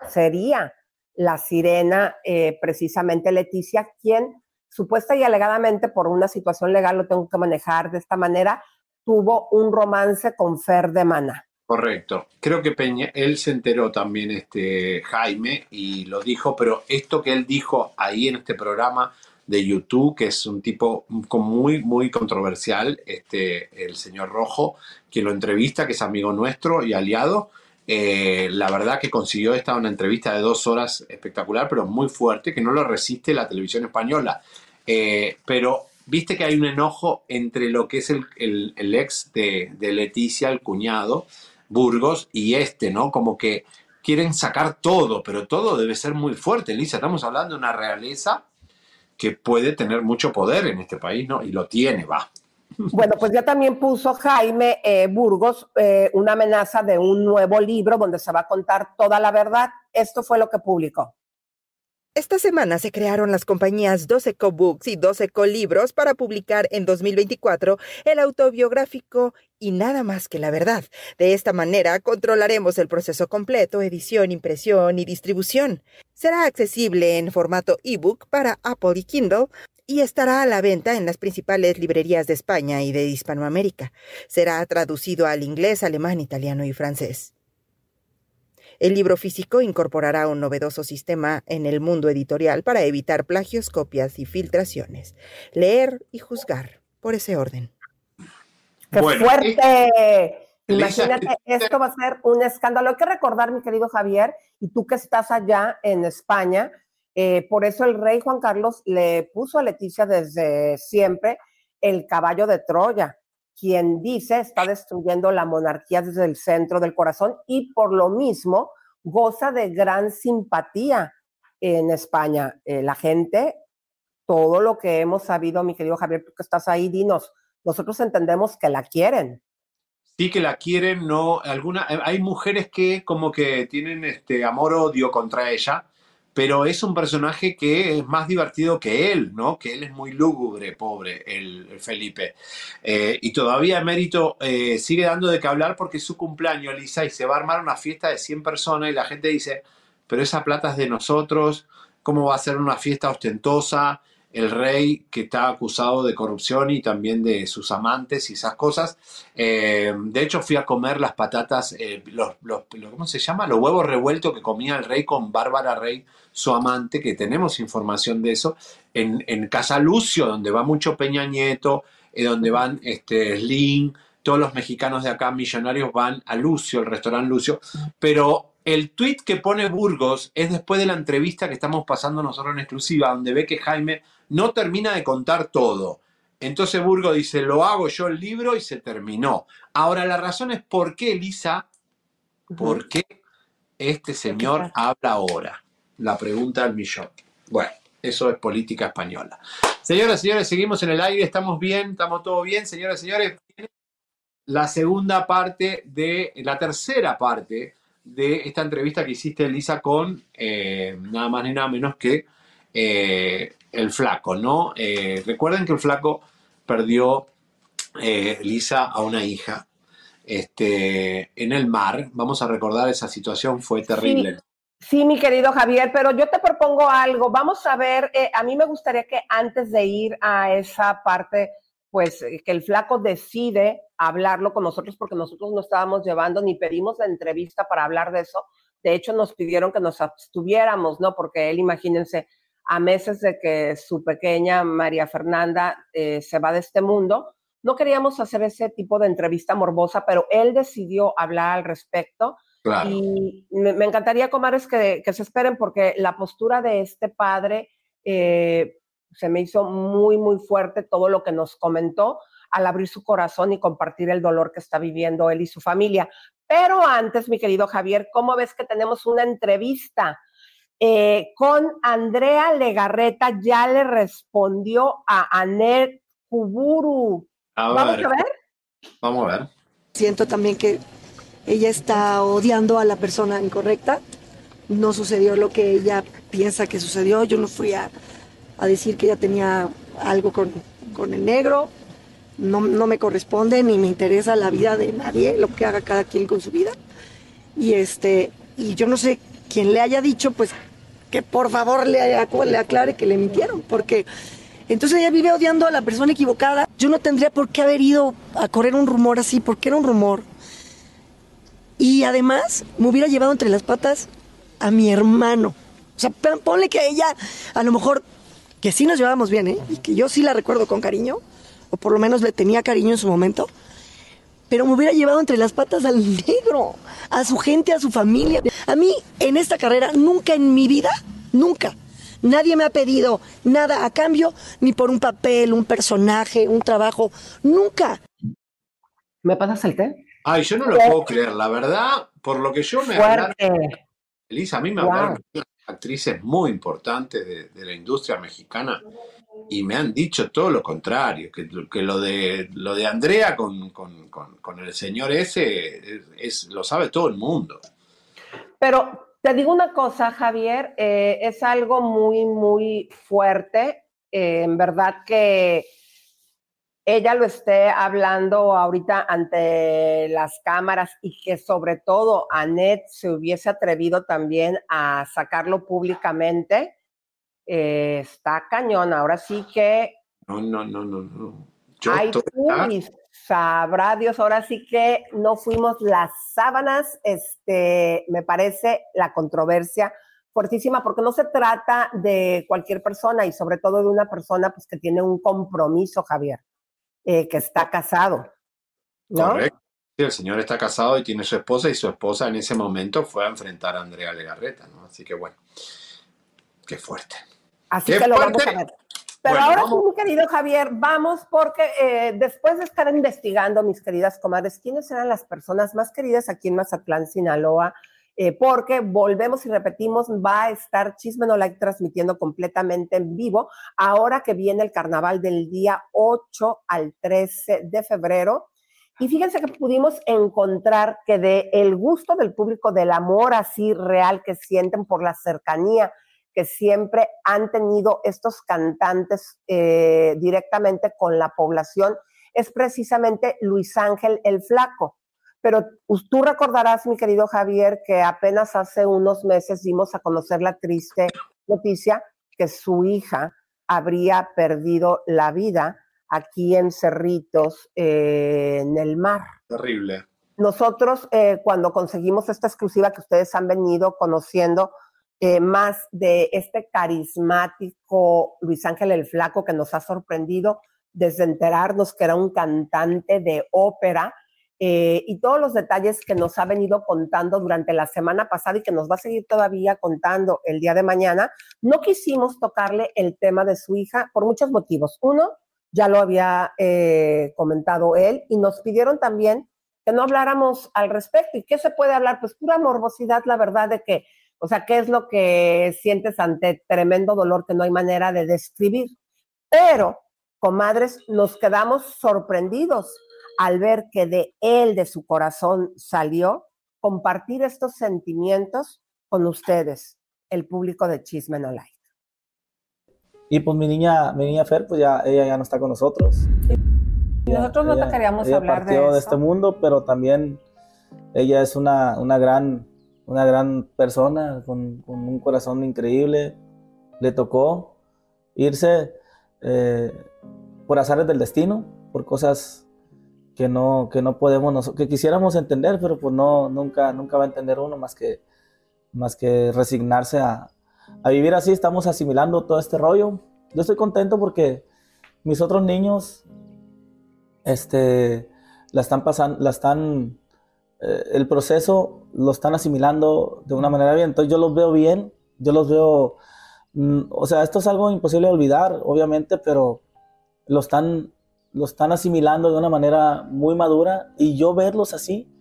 sería la sirena, eh, precisamente Leticia, quien supuesta y alegadamente por una situación legal, lo tengo que manejar de esta manera, tuvo un romance con Fer de Mana. Correcto. Creo que Peña, él se enteró también, este Jaime, y lo dijo, pero esto que él dijo ahí en este programa de YouTube, que es un tipo muy, muy controversial, este, el señor Rojo, quien lo entrevista, que es amigo nuestro y aliado. Eh, la verdad que consiguió esta una entrevista de dos horas espectacular, pero muy fuerte, que no lo resiste la televisión española. Eh, pero viste que hay un enojo entre lo que es el, ex de, de, Leticia, el cuñado, Burgos, y este, ¿no? Como que quieren sacar todo, pero todo debe ser muy fuerte, Elisa. Estamos hablando de una realeza que puede tener mucho poder en este país, ¿no? Y lo tiene, va. Bueno, pues ya también puso Jaime eh, Burgos eh, una amenaza de un nuevo libro donde se va a contar toda la verdad. Esto fue lo que publicó. Esta semana se crearon las compañías 12 Co-Books y 12 Co-Libros para publicar en 2024 el autobiográfico y nada más que la verdad. De esta manera controlaremos el proceso completo, edición, impresión y distribución. Será accesible en formato ebook para Apple y Kindle y estará a la venta en las principales librerías de España y de Hispanoamérica. Será traducido al inglés, alemán, italiano y francés. El libro físico incorporará un novedoso sistema en el mundo editorial para evitar plagios, copias y filtraciones. Leer y juzgar por ese orden. ¡Qué fuerte! Imagínate, [LAUGHS] esto va a ser un escándalo. Hay que recordar, mi querido Javier, y tú que estás allá en España, eh, por eso el rey Juan Carlos le puso a Leticia desde siempre el caballo de Troya quien dice está destruyendo la monarquía desde el centro del corazón y por lo mismo goza de gran simpatía en España. Eh, la gente, todo lo que hemos sabido, mi querido Javier, tú que estás ahí, dinos, nosotros entendemos que la quieren. Sí que la quieren, no, alguna, hay mujeres que como que tienen este amor-odio contra ella, pero es un personaje que es más divertido que él, ¿no? Que él es muy lúgubre, pobre, el, Felipe. Eh, y todavía Mérito eh, sigue dando de qué hablar porque es su cumpleaños, Lisa, y se va a armar una fiesta de 100 personas y la gente dice, pero esa plata es de nosotros, ¿cómo va a ser una fiesta ostentosa? El rey que está acusado de corrupción y también de sus amantes y esas cosas. Eh, de hecho, fui a comer las patatas, los, los, ¿cómo se llama? Los huevos revueltos que comía el rey con Bárbara Rey su amante, que tenemos información de eso, en, en Casa Lucio, donde va mucho Peña Nieto, eh, donde van este, Slim, todos los mexicanos de acá, millonarios, van a Lucio, el restaurante Lucio, pero el tweet que pone Burgos es después de la entrevista que estamos pasando nosotros en exclusiva, donde ve que Jaime no termina de contar todo. Entonces Burgos dice, lo hago yo el libro y se terminó. Ahora, la razón es por qué, Elisa, por qué este señor habla ahora la pregunta al millón. Bueno, eso es política española. Señoras y señores, seguimos en el aire, estamos bien, estamos todo bien. Señoras y señores, la segunda parte de, la tercera parte de esta entrevista que hiciste, Elisa, con eh, nada más ni nada menos que eh, el flaco, ¿no? Eh, recuerden que el flaco perdió, Elisa, a una hija este, en el mar. Vamos a recordar esa situación, fue terrible. Sí, mi querido Javier, pero yo te propongo algo. Vamos a ver, eh, a mí me gustaría que antes de ir a esa parte, pues eh, que el flaco decide hablarlo con nosotros porque nosotros no estábamos llevando ni pedimos la entrevista para hablar de eso. De hecho, nos pidieron que nos abstuviéramos, ¿no? Porque él, imagínense, a meses de que su pequeña María Fernanda eh, se va de este mundo, no queríamos hacer ese tipo de entrevista morbosa, pero él decidió hablar al respecto y me, encantaría, Comares, que, que, se esperen porque la postura de este padre eh, se me hizo muy, muy fuerte todo lo que nos comentó. al abrir su corazón y compartir el dolor que está viviendo él y su familia. Pero antes, mi querido Javier, ¿cómo ves que tenemos una entrevista eh, con Andrea Legarreta? Ya le respondió a Anet Kuburu. Vamos a ver. Vamos a ver. Siento también que ella está odiando a la persona incorrecta. No sucedió lo que ella piensa que sucedió. Yo no fui a, decir que ella tenía algo con, con el negro. No, no, me corresponde ni me interesa la vida de nadie, lo que haga cada quien con su vida. Y este, y yo no sé quién le haya dicho, pues que por favor le, le aclare que le mintieron, porque entonces ella vive odiando a la persona equivocada. Yo no tendría por qué haber ido a correr un rumor así, porque era un rumor. Y además me hubiera llevado entre las patas a mi hermano. O sea, ponle que ella, a lo mejor, que sí nos llevábamos bien, ¿eh? Y que yo sí la recuerdo con cariño, o por lo menos le tenía cariño en su momento, pero me hubiera llevado entre las patas al negro, a su gente, a su familia. A mí, en esta carrera, nunca en mi vida, nunca, nadie me ha pedido nada a cambio, ni por un papel, un personaje, un trabajo, nunca. ¿Me pasas el té? Ay, yo no lo puedo creer, la verdad, por lo que yo me hablaron, Elisa, a mí me hablaron actrices muy importantes de, la industria mexicana y me han dicho todo lo contrario, que, que lo de lo de Andrea con, el señor ese es, lo sabe todo el mundo. Pero te digo una cosa, Javier, eh, es algo muy, muy fuerte. Eh, en verdad que ella lo esté hablando ahorita ante las cámaras y que sobre todo Anet se hubiese atrevido también a sacarlo públicamente, eh, está cañón. Ahora sí que... No, no, no, no, no. Ay, tú, sabrá Dios, ahora sí que no fuimos las sábanas, este, me parece la controversia fuertísima, porque no se trata de cualquier persona y sobre todo de una persona pues, que tiene un compromiso, Javier. Eh, que está casado. ¿no? Correcto. el señor está casado y tiene su esposa y su esposa en ese momento fue a enfrentar a Andrea Legarreta, ¿no? Así que bueno, qué fuerte. Así que lo vamos a ver. Pero ahora sí, mi querido Javier, vamos porque eh, después de estar investigando, mis queridas comadres, quiénes eran las personas más queridas aquí en Mazatlán, Sinaloa, eh, porque volvemos y repetimos, va a estar Chisme No Like transmitiendo completamente en vivo, ahora que viene el carnaval del día 8 al 13 de febrero. Y fíjense que pudimos encontrar que de el gusto del público, del amor así real que sienten por la cercanía que siempre han tenido estos cantantes eh, directamente con la población, es precisamente Luis Ángel el Flaco. Pero tú recordarás, mi querido Javier, que apenas hace unos meses dimos a conocer la triste noticia que su hija habría perdido la vida aquí en Cerritos, eh, en el mar. Terrible. Nosotros, eh, cuando conseguimos esta exclusiva que ustedes han venido conociendo, eh, más de este carismático Luis Ángel el Flaco que nos ha sorprendido desde enterarnos que era un cantante de ópera, eh, y todos los detalles que nos ha venido contando durante la semana pasada y que nos va a seguir todavía contando el día de mañana, no quisimos tocarle el tema de su hija por muchos motivos. Uno, ya lo había eh, comentado él y nos pidieron también que no habláramos al respecto. ¿Y qué se puede hablar? Pues pura morbosidad, la verdad de que, o sea, ¿qué es lo que sientes ante tremendo dolor que no hay manera de describir? Pero, comadres, nos quedamos sorprendidos al ver que de él, de su corazón, salió, compartir estos sentimientos con ustedes, el público de Chisme No Like. Y pues mi niña, mi niña Fer, pues ya, ella ya no está con nosotros. nosotros no te queríamos hablar de eso. de este mundo, pero también ella es una, una gran, una gran persona con, un corazón increíble. Le tocó irse eh, por azares del destino, por cosas que no, que no podemos, que quisiéramos entender, pero pues no, nunca, nunca va a entender uno más que, más que resignarse a, a vivir así, estamos asimilando todo este rollo. Yo estoy contento porque mis otros niños, este, la están pasando, la están, eh, el proceso lo están asimilando de una manera bien. Entonces yo los veo bien, yo los veo, mm, o sea, esto es algo imposible de olvidar, obviamente, pero lo están lo están asimilando de una manera muy madura y yo verlos así,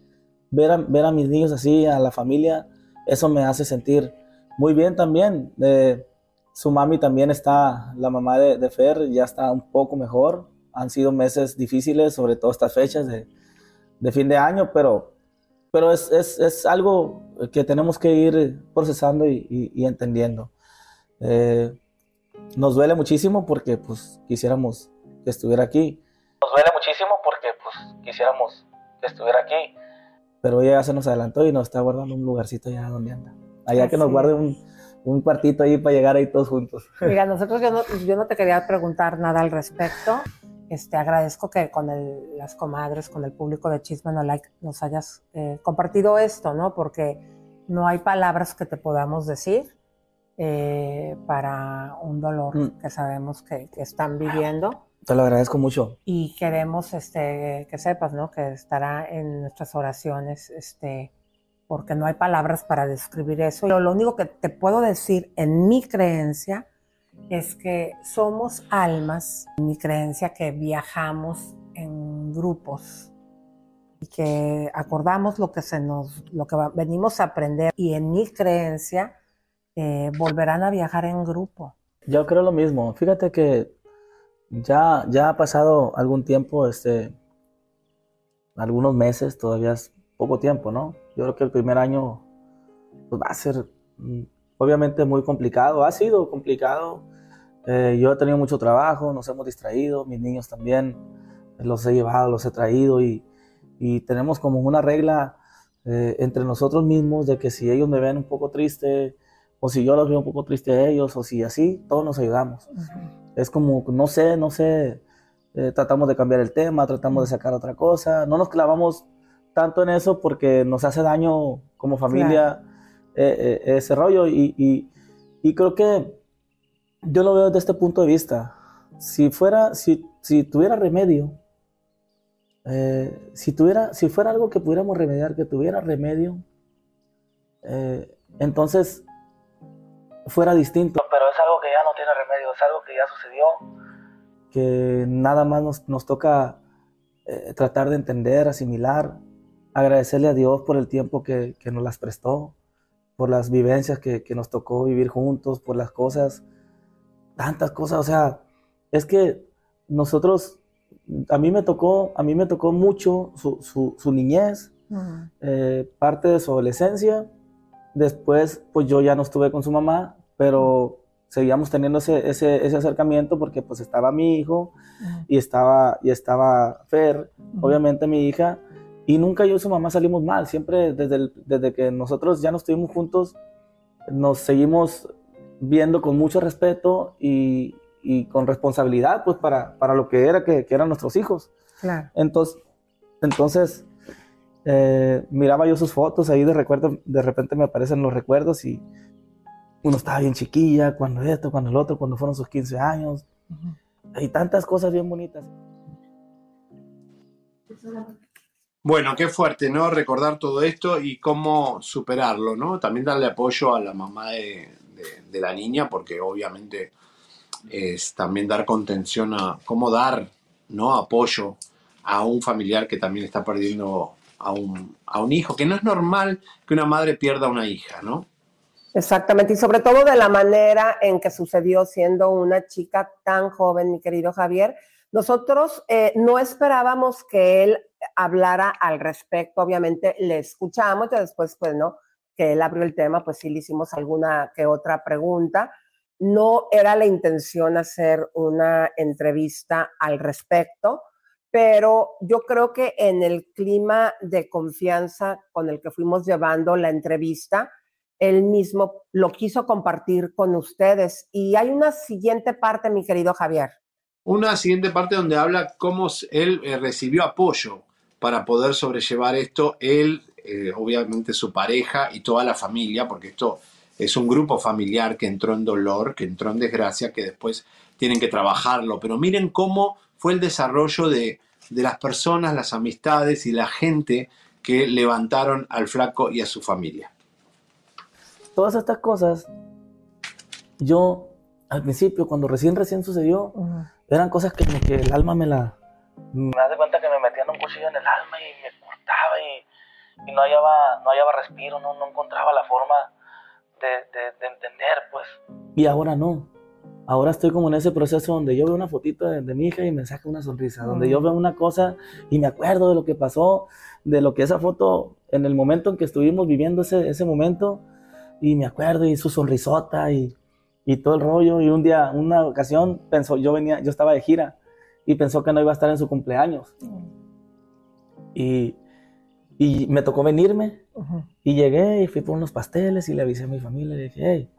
ver a, ver a mis niños así, a la familia, eso me hace sentir muy bien también. su mami también está, la mamá de, de, Fer ya está un poco mejor. Han sido meses difíciles, sobre todo estas fechas de, de fin de año, pero, pero es, es, es, algo que tenemos que ir procesando y, y, entendiendo. Eh, nos duele muchísimo porque pues quisiéramos que estuviera aquí. Nos duele muchísimo porque pues quisiéramos que estuviera aquí. Pero ella se nos adelantó y nos está guardando un lugarcito allá donde anda. Allá que nos guarde un, un cuartito ahí para llegar ahí todos juntos. Mira, [LAUGHS] nosotros yo no, yo no te quería preguntar nada al respecto. Este, agradezco que con el, las comadres, con el público de Chisme No Like nos hayas eh, compartido esto, ¿no? Porque no hay palabras que te podamos decir eh, para un dolor mm. que sabemos que, que, están viviendo. Te lo agradezco mucho. Y queremos este, que sepas, ¿no? Que estará en nuestras oraciones, este, porque no hay palabras para describir eso. Pero lo único que te puedo decir en mi creencia es que somos almas, mi creencia que viajamos en grupos y que acordamos lo que se nos, lo que venimos a aprender y en mi creencia eh, volverán a viajar en grupo. Yo creo lo mismo. Fíjate que ya, ya ha pasado algún tiempo, este, algunos meses, todavía es poco tiempo, ¿no? Yo creo que el primer año pues, va a ser obviamente muy complicado, ha sido complicado. Eh, yo he tenido mucho trabajo, nos hemos distraído, mis niños también los he llevado, los he traído y, y tenemos como una regla eh, entre nosotros mismos de que si ellos me ven un poco triste, o si yo los veo un poco triste a ellos, o si así, todos nos ayudamos. Es como, no sé, no sé, eh, tratamos de cambiar el tema, tratamos de sacar otra cosa, no nos clavamos tanto en eso porque nos hace daño como familia eh, eh, ese rollo y, y, y, creo que yo lo veo desde este punto de vista. Si fuera, si, si tuviera remedio, si, tuviera, si fuera algo que pudiéramos remediar, que tuviera remedio, entonces fuera distinto. Pero es algo que ya no tiene remedio, es algo que ya sucedió, que nada más nos, nos toca eh, tratar de entender, asimilar, agradecerle a Dios por el tiempo que, que nos las prestó, por las vivencias que, que, nos tocó vivir juntos, por las cosas, tantas cosas, o sea, es que nosotros, a mí me tocó, a mí me tocó mucho su, su, su niñez, eh, parte de su adolescencia, Después, pues yo ya no estuve con su mamá, pero seguíamos teniendo ese, ese, ese acercamiento porque pues estaba mi hijo y estaba, y estaba Fer, obviamente mi hija, y nunca yo y su mamá salimos mal, siempre desde, desde que nosotros ya no estuvimos juntos, nos seguimos viendo con mucho respeto y, y con responsabilidad pues para, para lo que era que, que eran nuestros hijos. Claro. Entonces, entonces eh, miraba yo sus fotos, ahí de, recuerdo, de repente me aparecen los recuerdos y uno estaba bien chiquilla, cuando esto, cuando el otro, cuando fueron sus 15 años. Hay tantas cosas bien bonitas. Bueno, qué fuerte, ¿no? Recordar todo esto y cómo superarlo, ¿no? También darle apoyo a la mamá de, la niña, porque obviamente es también dar contención a cómo dar, ¿no? Apoyo a un familiar que también está perdiendo a un, a un hijo, que no es normal que una madre pierda a una hija, ¿no? Exactamente, y sobre todo de la manera en que sucedió siendo una chica tan joven, mi querido Javier. Nosotros eh, no esperábamos que él hablara al respecto, obviamente le escuchamos y después, pues, ¿no? Que él abrió el tema, pues sí le hicimos alguna que otra pregunta. No era la intención hacer una entrevista al respecto, pero yo creo que en el clima de confianza con el que fuimos llevando la entrevista, él mismo lo quiso compartir con ustedes. Y hay una siguiente parte, mi querido Javier. Una siguiente parte donde habla cómo él eh, recibió apoyo para poder sobrellevar esto, él, eh, obviamente su pareja y toda la familia, porque esto es un grupo familiar que entró en dolor, que entró en desgracia, que después tienen que trabajarlo. Pero miren cómo fue el desarrollo de, de las personas, las amistades y la gente que levantaron al flaco y a su familia. Todas estas cosas, yo al principio, cuando recién recién sucedió, eran cosas que, que, el alma me la, me hace cuenta que me metían un cuchillo en el alma y me cortaba y, y no, hallaba, no hallaba respiro, no, no encontraba la forma de, de, entender, pues. Y ahora no. Ahora estoy como en ese proceso donde yo veo una fotito de, mi hija y me saca una sonrisa, donde yo veo una cosa y me acuerdo de lo que pasó, de lo que esa foto, en el momento en que estuvimos viviendo ese, ese momento, y me acuerdo y su sonrisota y, y todo el rollo. Y un día, una ocasión, pensó, yo venía, yo estaba de gira y pensó que no iba a estar en su cumpleaños. Y, y me tocó venirme y llegué y fui por unos pasteles y le avisé a mi familia y le dije, hey,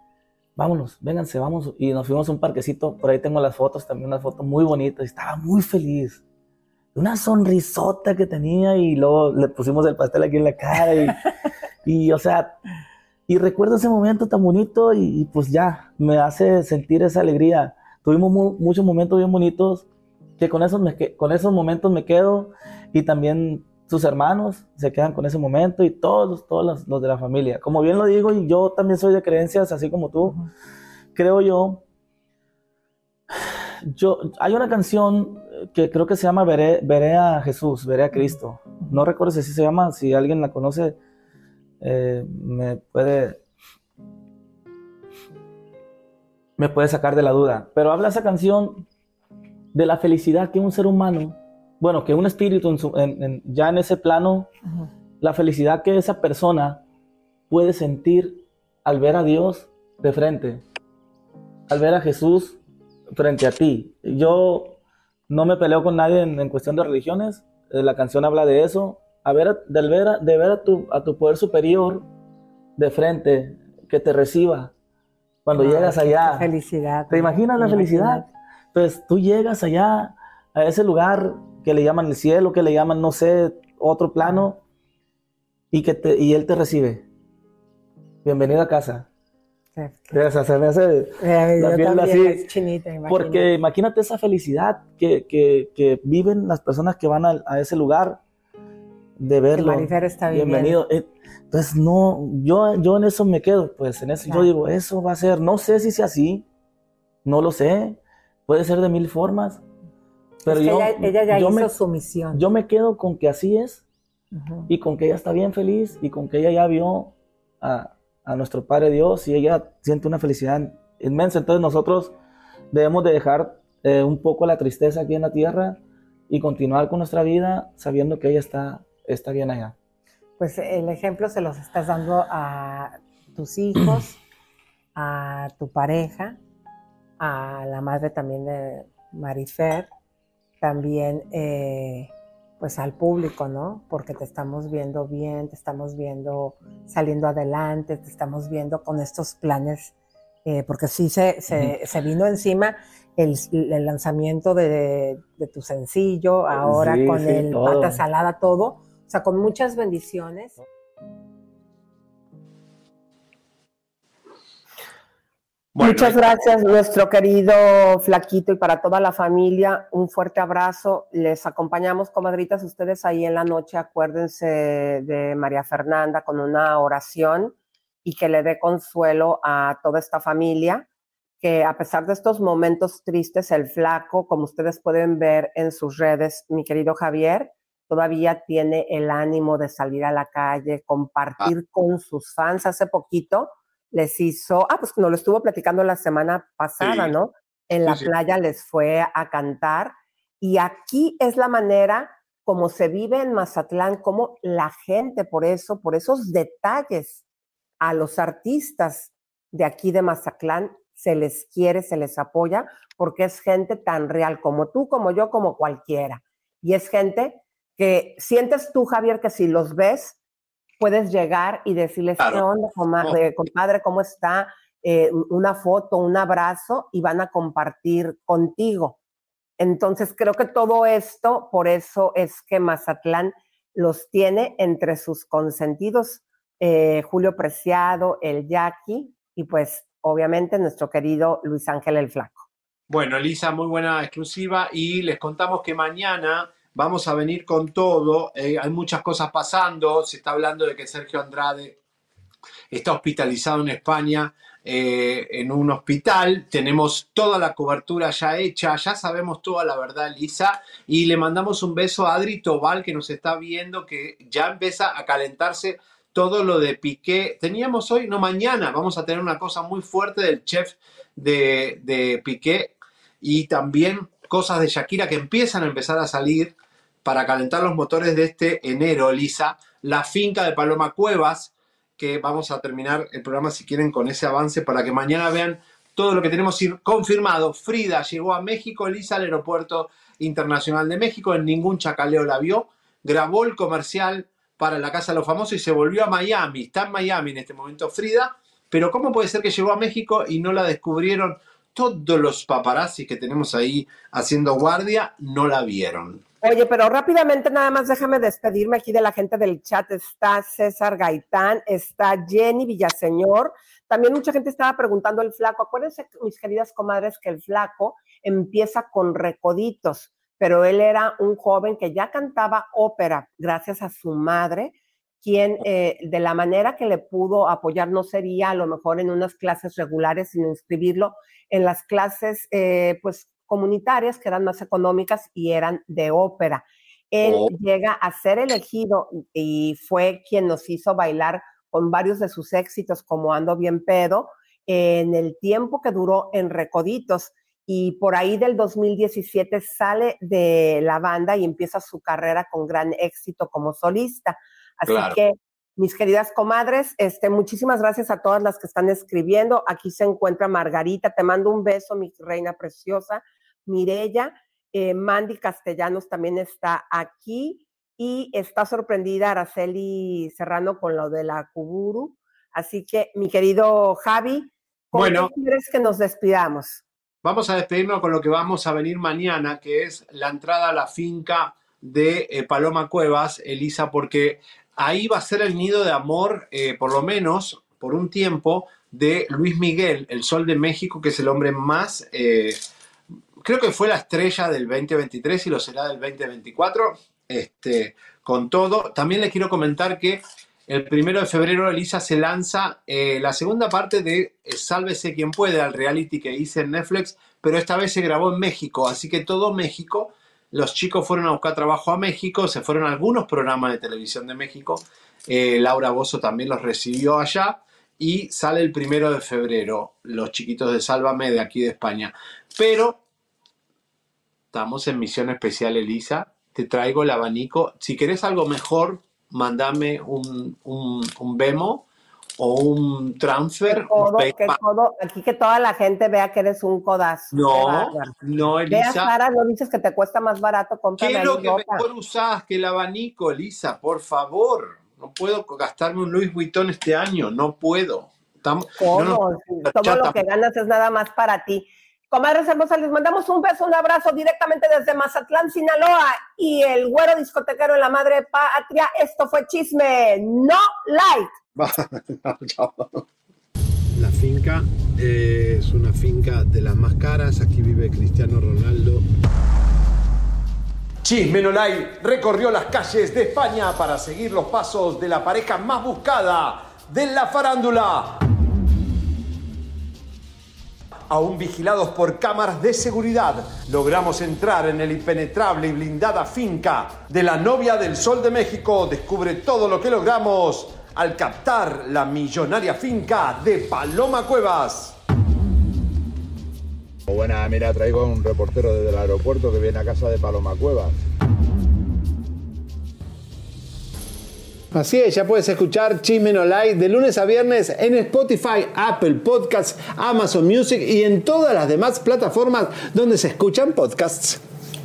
vámonos, vénganse, vamos. Y nos fuimos a un parquecito, por ahí tengo las fotos, también unas fotos muy bonitas, y estaba muy feliz. Una sonrisota que tenía y luego le pusimos el pastel aquí en la cara y, [LAUGHS] y o sea, y recuerdo ese momento tan bonito y, pues ya, me hace sentir esa alegría. Tuvimos muchos momentos bien bonitos que con esos, me, con esos momentos me quedo y también sus hermanos se quedan con ese momento y todos, todos los, de la familia. Como bien lo digo, y yo también soy de creencias, así como tú, creo yo, yo, hay una canción que creo que se llama Veré, Veré a Jesús, Veré a Cristo. No recuerdo si se llama, si alguien la conoce, eh, me puede me puede sacar de la duda. Pero habla esa canción de la felicidad que un ser humano, bueno, que un espíritu ya en ese plano, la felicidad que esa persona puede sentir al ver a Dios de frente, al ver a Jesús frente a ti. Yo no me peleo con nadie en, en cuestión de religiones, eh, la canción habla de eso, a ver, de ver, de ver a, tu, a tu poder superior de frente, que te reciba cuando llegas allá. Felicidad. ¿Te imaginas la felicidad? Pues tú llegas allá, a ese lugar que le llaman el cielo, que le llaman, no sé, otro plano, y, que te, y él te recibe. Bienvenido a casa. se me hace la piel así. Chinita, porque imagínate esa felicidad que, que, que, viven las personas que van a, a ese lugar de verlo. está Bienvenido. Eh, entonces, no, yo, yo en eso me quedo, pues en eso yo digo, eso va a ser, no sé si sea así, no lo sé, puede ser de mil formas, pero yo, ella, ya hizo me, su misión. Yo me quedo con que así es y con que ella está bien feliz y con que ella ya vio a, a nuestro Padre Dios y ella siente una felicidad inmensa. Entonces nosotros debemos de dejar eh, un poco la tristeza aquí en la tierra y continuar con nuestra vida sabiendo que ella está está bien allá. Pues el ejemplo se los estás dando a tus hijos, [CLEARS THROAT] a tu pareja, a la madre también de Marifer, también eh, pues al público, ¿no? Porque te estamos viendo bien, te estamos viendo saliendo adelante, te estamos viendo con estos planes, eh, porque sí se, se, vino encima el, lanzamiento de, tu sencillo, ahora con el pata salada, todo o sea, con muchas bendiciones. Muchas gracias, nuestro querido Flaquito, y para toda la familia, un fuerte abrazo. Les acompañamos, comadritas, ustedes ahí en la noche, acuérdense de María Fernanda con una oración y que le dé consuelo a toda esta familia, que a pesar de estos momentos tristes, el flaco, como ustedes pueden ver en sus redes, mi querido Javier, todavía tiene el ánimo de salir a la calle, compartir ah. con sus fans. Hace poquito les hizo, ah, pues nos lo estuvo platicando la semana pasada, ¿no? En la playa les fue a cantar y aquí es la manera como se vive en Mazatlán, como la gente, por eso, por esos detalles a los artistas de aquí de Mazatlán se les quiere, se les apoya, porque es gente tan real como tú, como yo, como cualquiera. Y es gente que sientes tú, Javier, que si los ves, puedes llegar y decirles, ¿qué onda, compadre, cómo está? Eh, una foto, un abrazo y van a compartir contigo. Entonces, creo que todo esto, por eso es que Mazatlán los tiene entre sus consentidos, eh, Julio Preciado, el Jackie y pues obviamente nuestro querido Luis Ángel el Flaco. Bueno, Elisa, muy buena exclusiva y les contamos que mañana vamos a venir con todo. Eh, hay muchas cosas pasando. Se está hablando de que Sergio Andrade está hospitalizado en España eh, en un hospital, tenemos toda la cobertura ya hecha, ya sabemos toda la verdad, Lisa, y le mandamos un beso a Adri Tobal que nos está viendo, que ya empieza a calentarse todo lo de Piqué. Teníamos hoy, no mañana, vamos a tener una cosa muy fuerte del chef de, de Piqué y también cosas de Shakira que empiezan a empezar a salir para calentar los motores de este enero, Lisa. La finca de Paloma Cuevas, que vamos a terminar el programa si quieren con ese avance para que mañana vean todo lo que tenemos confirmado. Frida llegó a México, Lisa al aeropuerto internacional de México, en ningún chacaleo la vio, grabó el comercial para la Casa de los Famosos y se volvió a Miami. Está en Miami en este momento Frida, pero ¿cómo puede ser que llegó a México y no la descubrieron? Todos los paparazzi que tenemos ahí haciendo guardia no la vieron. Oye, pero rápidamente nada más déjame despedirme aquí de la gente del chat. Está César Gaitán, está Jenny Villaseñor. También mucha gente estaba preguntando el flaco. Acuérdense, mis queridas comadres, que el flaco empieza con recoditos, pero él era un joven que ya cantaba ópera gracias a su madre, quien eh, de la manera que le pudo apoyar no sería a lo mejor en unas clases regulares, sino inscribirlo en las clases, eh, pues comunitarias que eran más económicas y eran de ópera. Él oh. llega a ser elegido y fue quien nos hizo bailar con varios de sus éxitos como Ando Bien Pedo en el tiempo que duró en Recoditos y por ahí del 2017 sale de la banda y empieza su carrera con gran éxito como solista. Así que, mis queridas comadres, este, muchísimas gracias a todas las que están escribiendo. Aquí se encuentra Margarita, te mando un beso, mi reina preciosa. Mirella, eh, Mandy Castellanos también está aquí y está sorprendida Araceli Serrano con lo de la Kuburu. Así que, mi querido Javi, ¿cómo bueno, quieres que nos despidamos? Vamos a despedirnos con lo que vamos a venir mañana, que es la entrada a la finca de eh, Paloma Cuevas, Elisa, porque ahí va a ser el nido de amor, eh, por lo menos por un tiempo, de Luis Miguel, el Sol de México, que es el hombre más creo que fue la estrella del 2023 y lo será del 2024. Este, con todo, también les quiero comentar que el primero de febrero Elisa se lanza eh, la segunda parte de eh, Sálvese quien puede, al reality que hice en Netflix, pero esta vez se grabó en México, así que todo México, los chicos fueron a buscar trabajo a México, se fueron a algunos programas de televisión de México, eh, Laura Bozo también los recibió allá y sale el primero de febrero, los chiquitos de Sálvame de aquí de España. Pero Estamos en misión especial, Elisa. Te traigo el abanico. Si querés algo mejor, mándame un, un, un Vemo o un transfer. aquí que toda la gente vea que eres un codazo. No, no, Elisa. Vea, Sara, no dices que te cuesta más barato comprar. ¿Qué es lo que mejor usás que el abanico, Elisa? Por favor. No puedo gastarme un Louis Vuitton este año. No puedo. Estamos, Todo lo que ganas es nada más para ti. Comadres hermosas, les mandamos un beso, un abrazo directamente desde Mazatlán, Sinaloa y el güero discotequero en la madre patria. Esto fue chisme, no like. [LAUGHS] La finca eh, es una finca de las más caras. Aquí vive Cristiano Ronaldo. Chisme No Like recorrió las calles de España para seguir los pasos de la pareja más buscada de la farándula aún vigilados por cámaras de seguridad, logramos entrar en el impenetrable y blindada finca de la novia del Sol de México. Descubre todo lo que logramos al captar la millonaria finca de Paloma Cuevas. Buena, mira, traigo a un reportero desde el aeropuerto que viene a casa de Paloma Cuevas. Así es, ya puedes escuchar Chisme No Light de lunes a viernes en Spotify, Apple Podcasts, Amazon Music y en todas las demás plataformas donde se escuchan podcasts.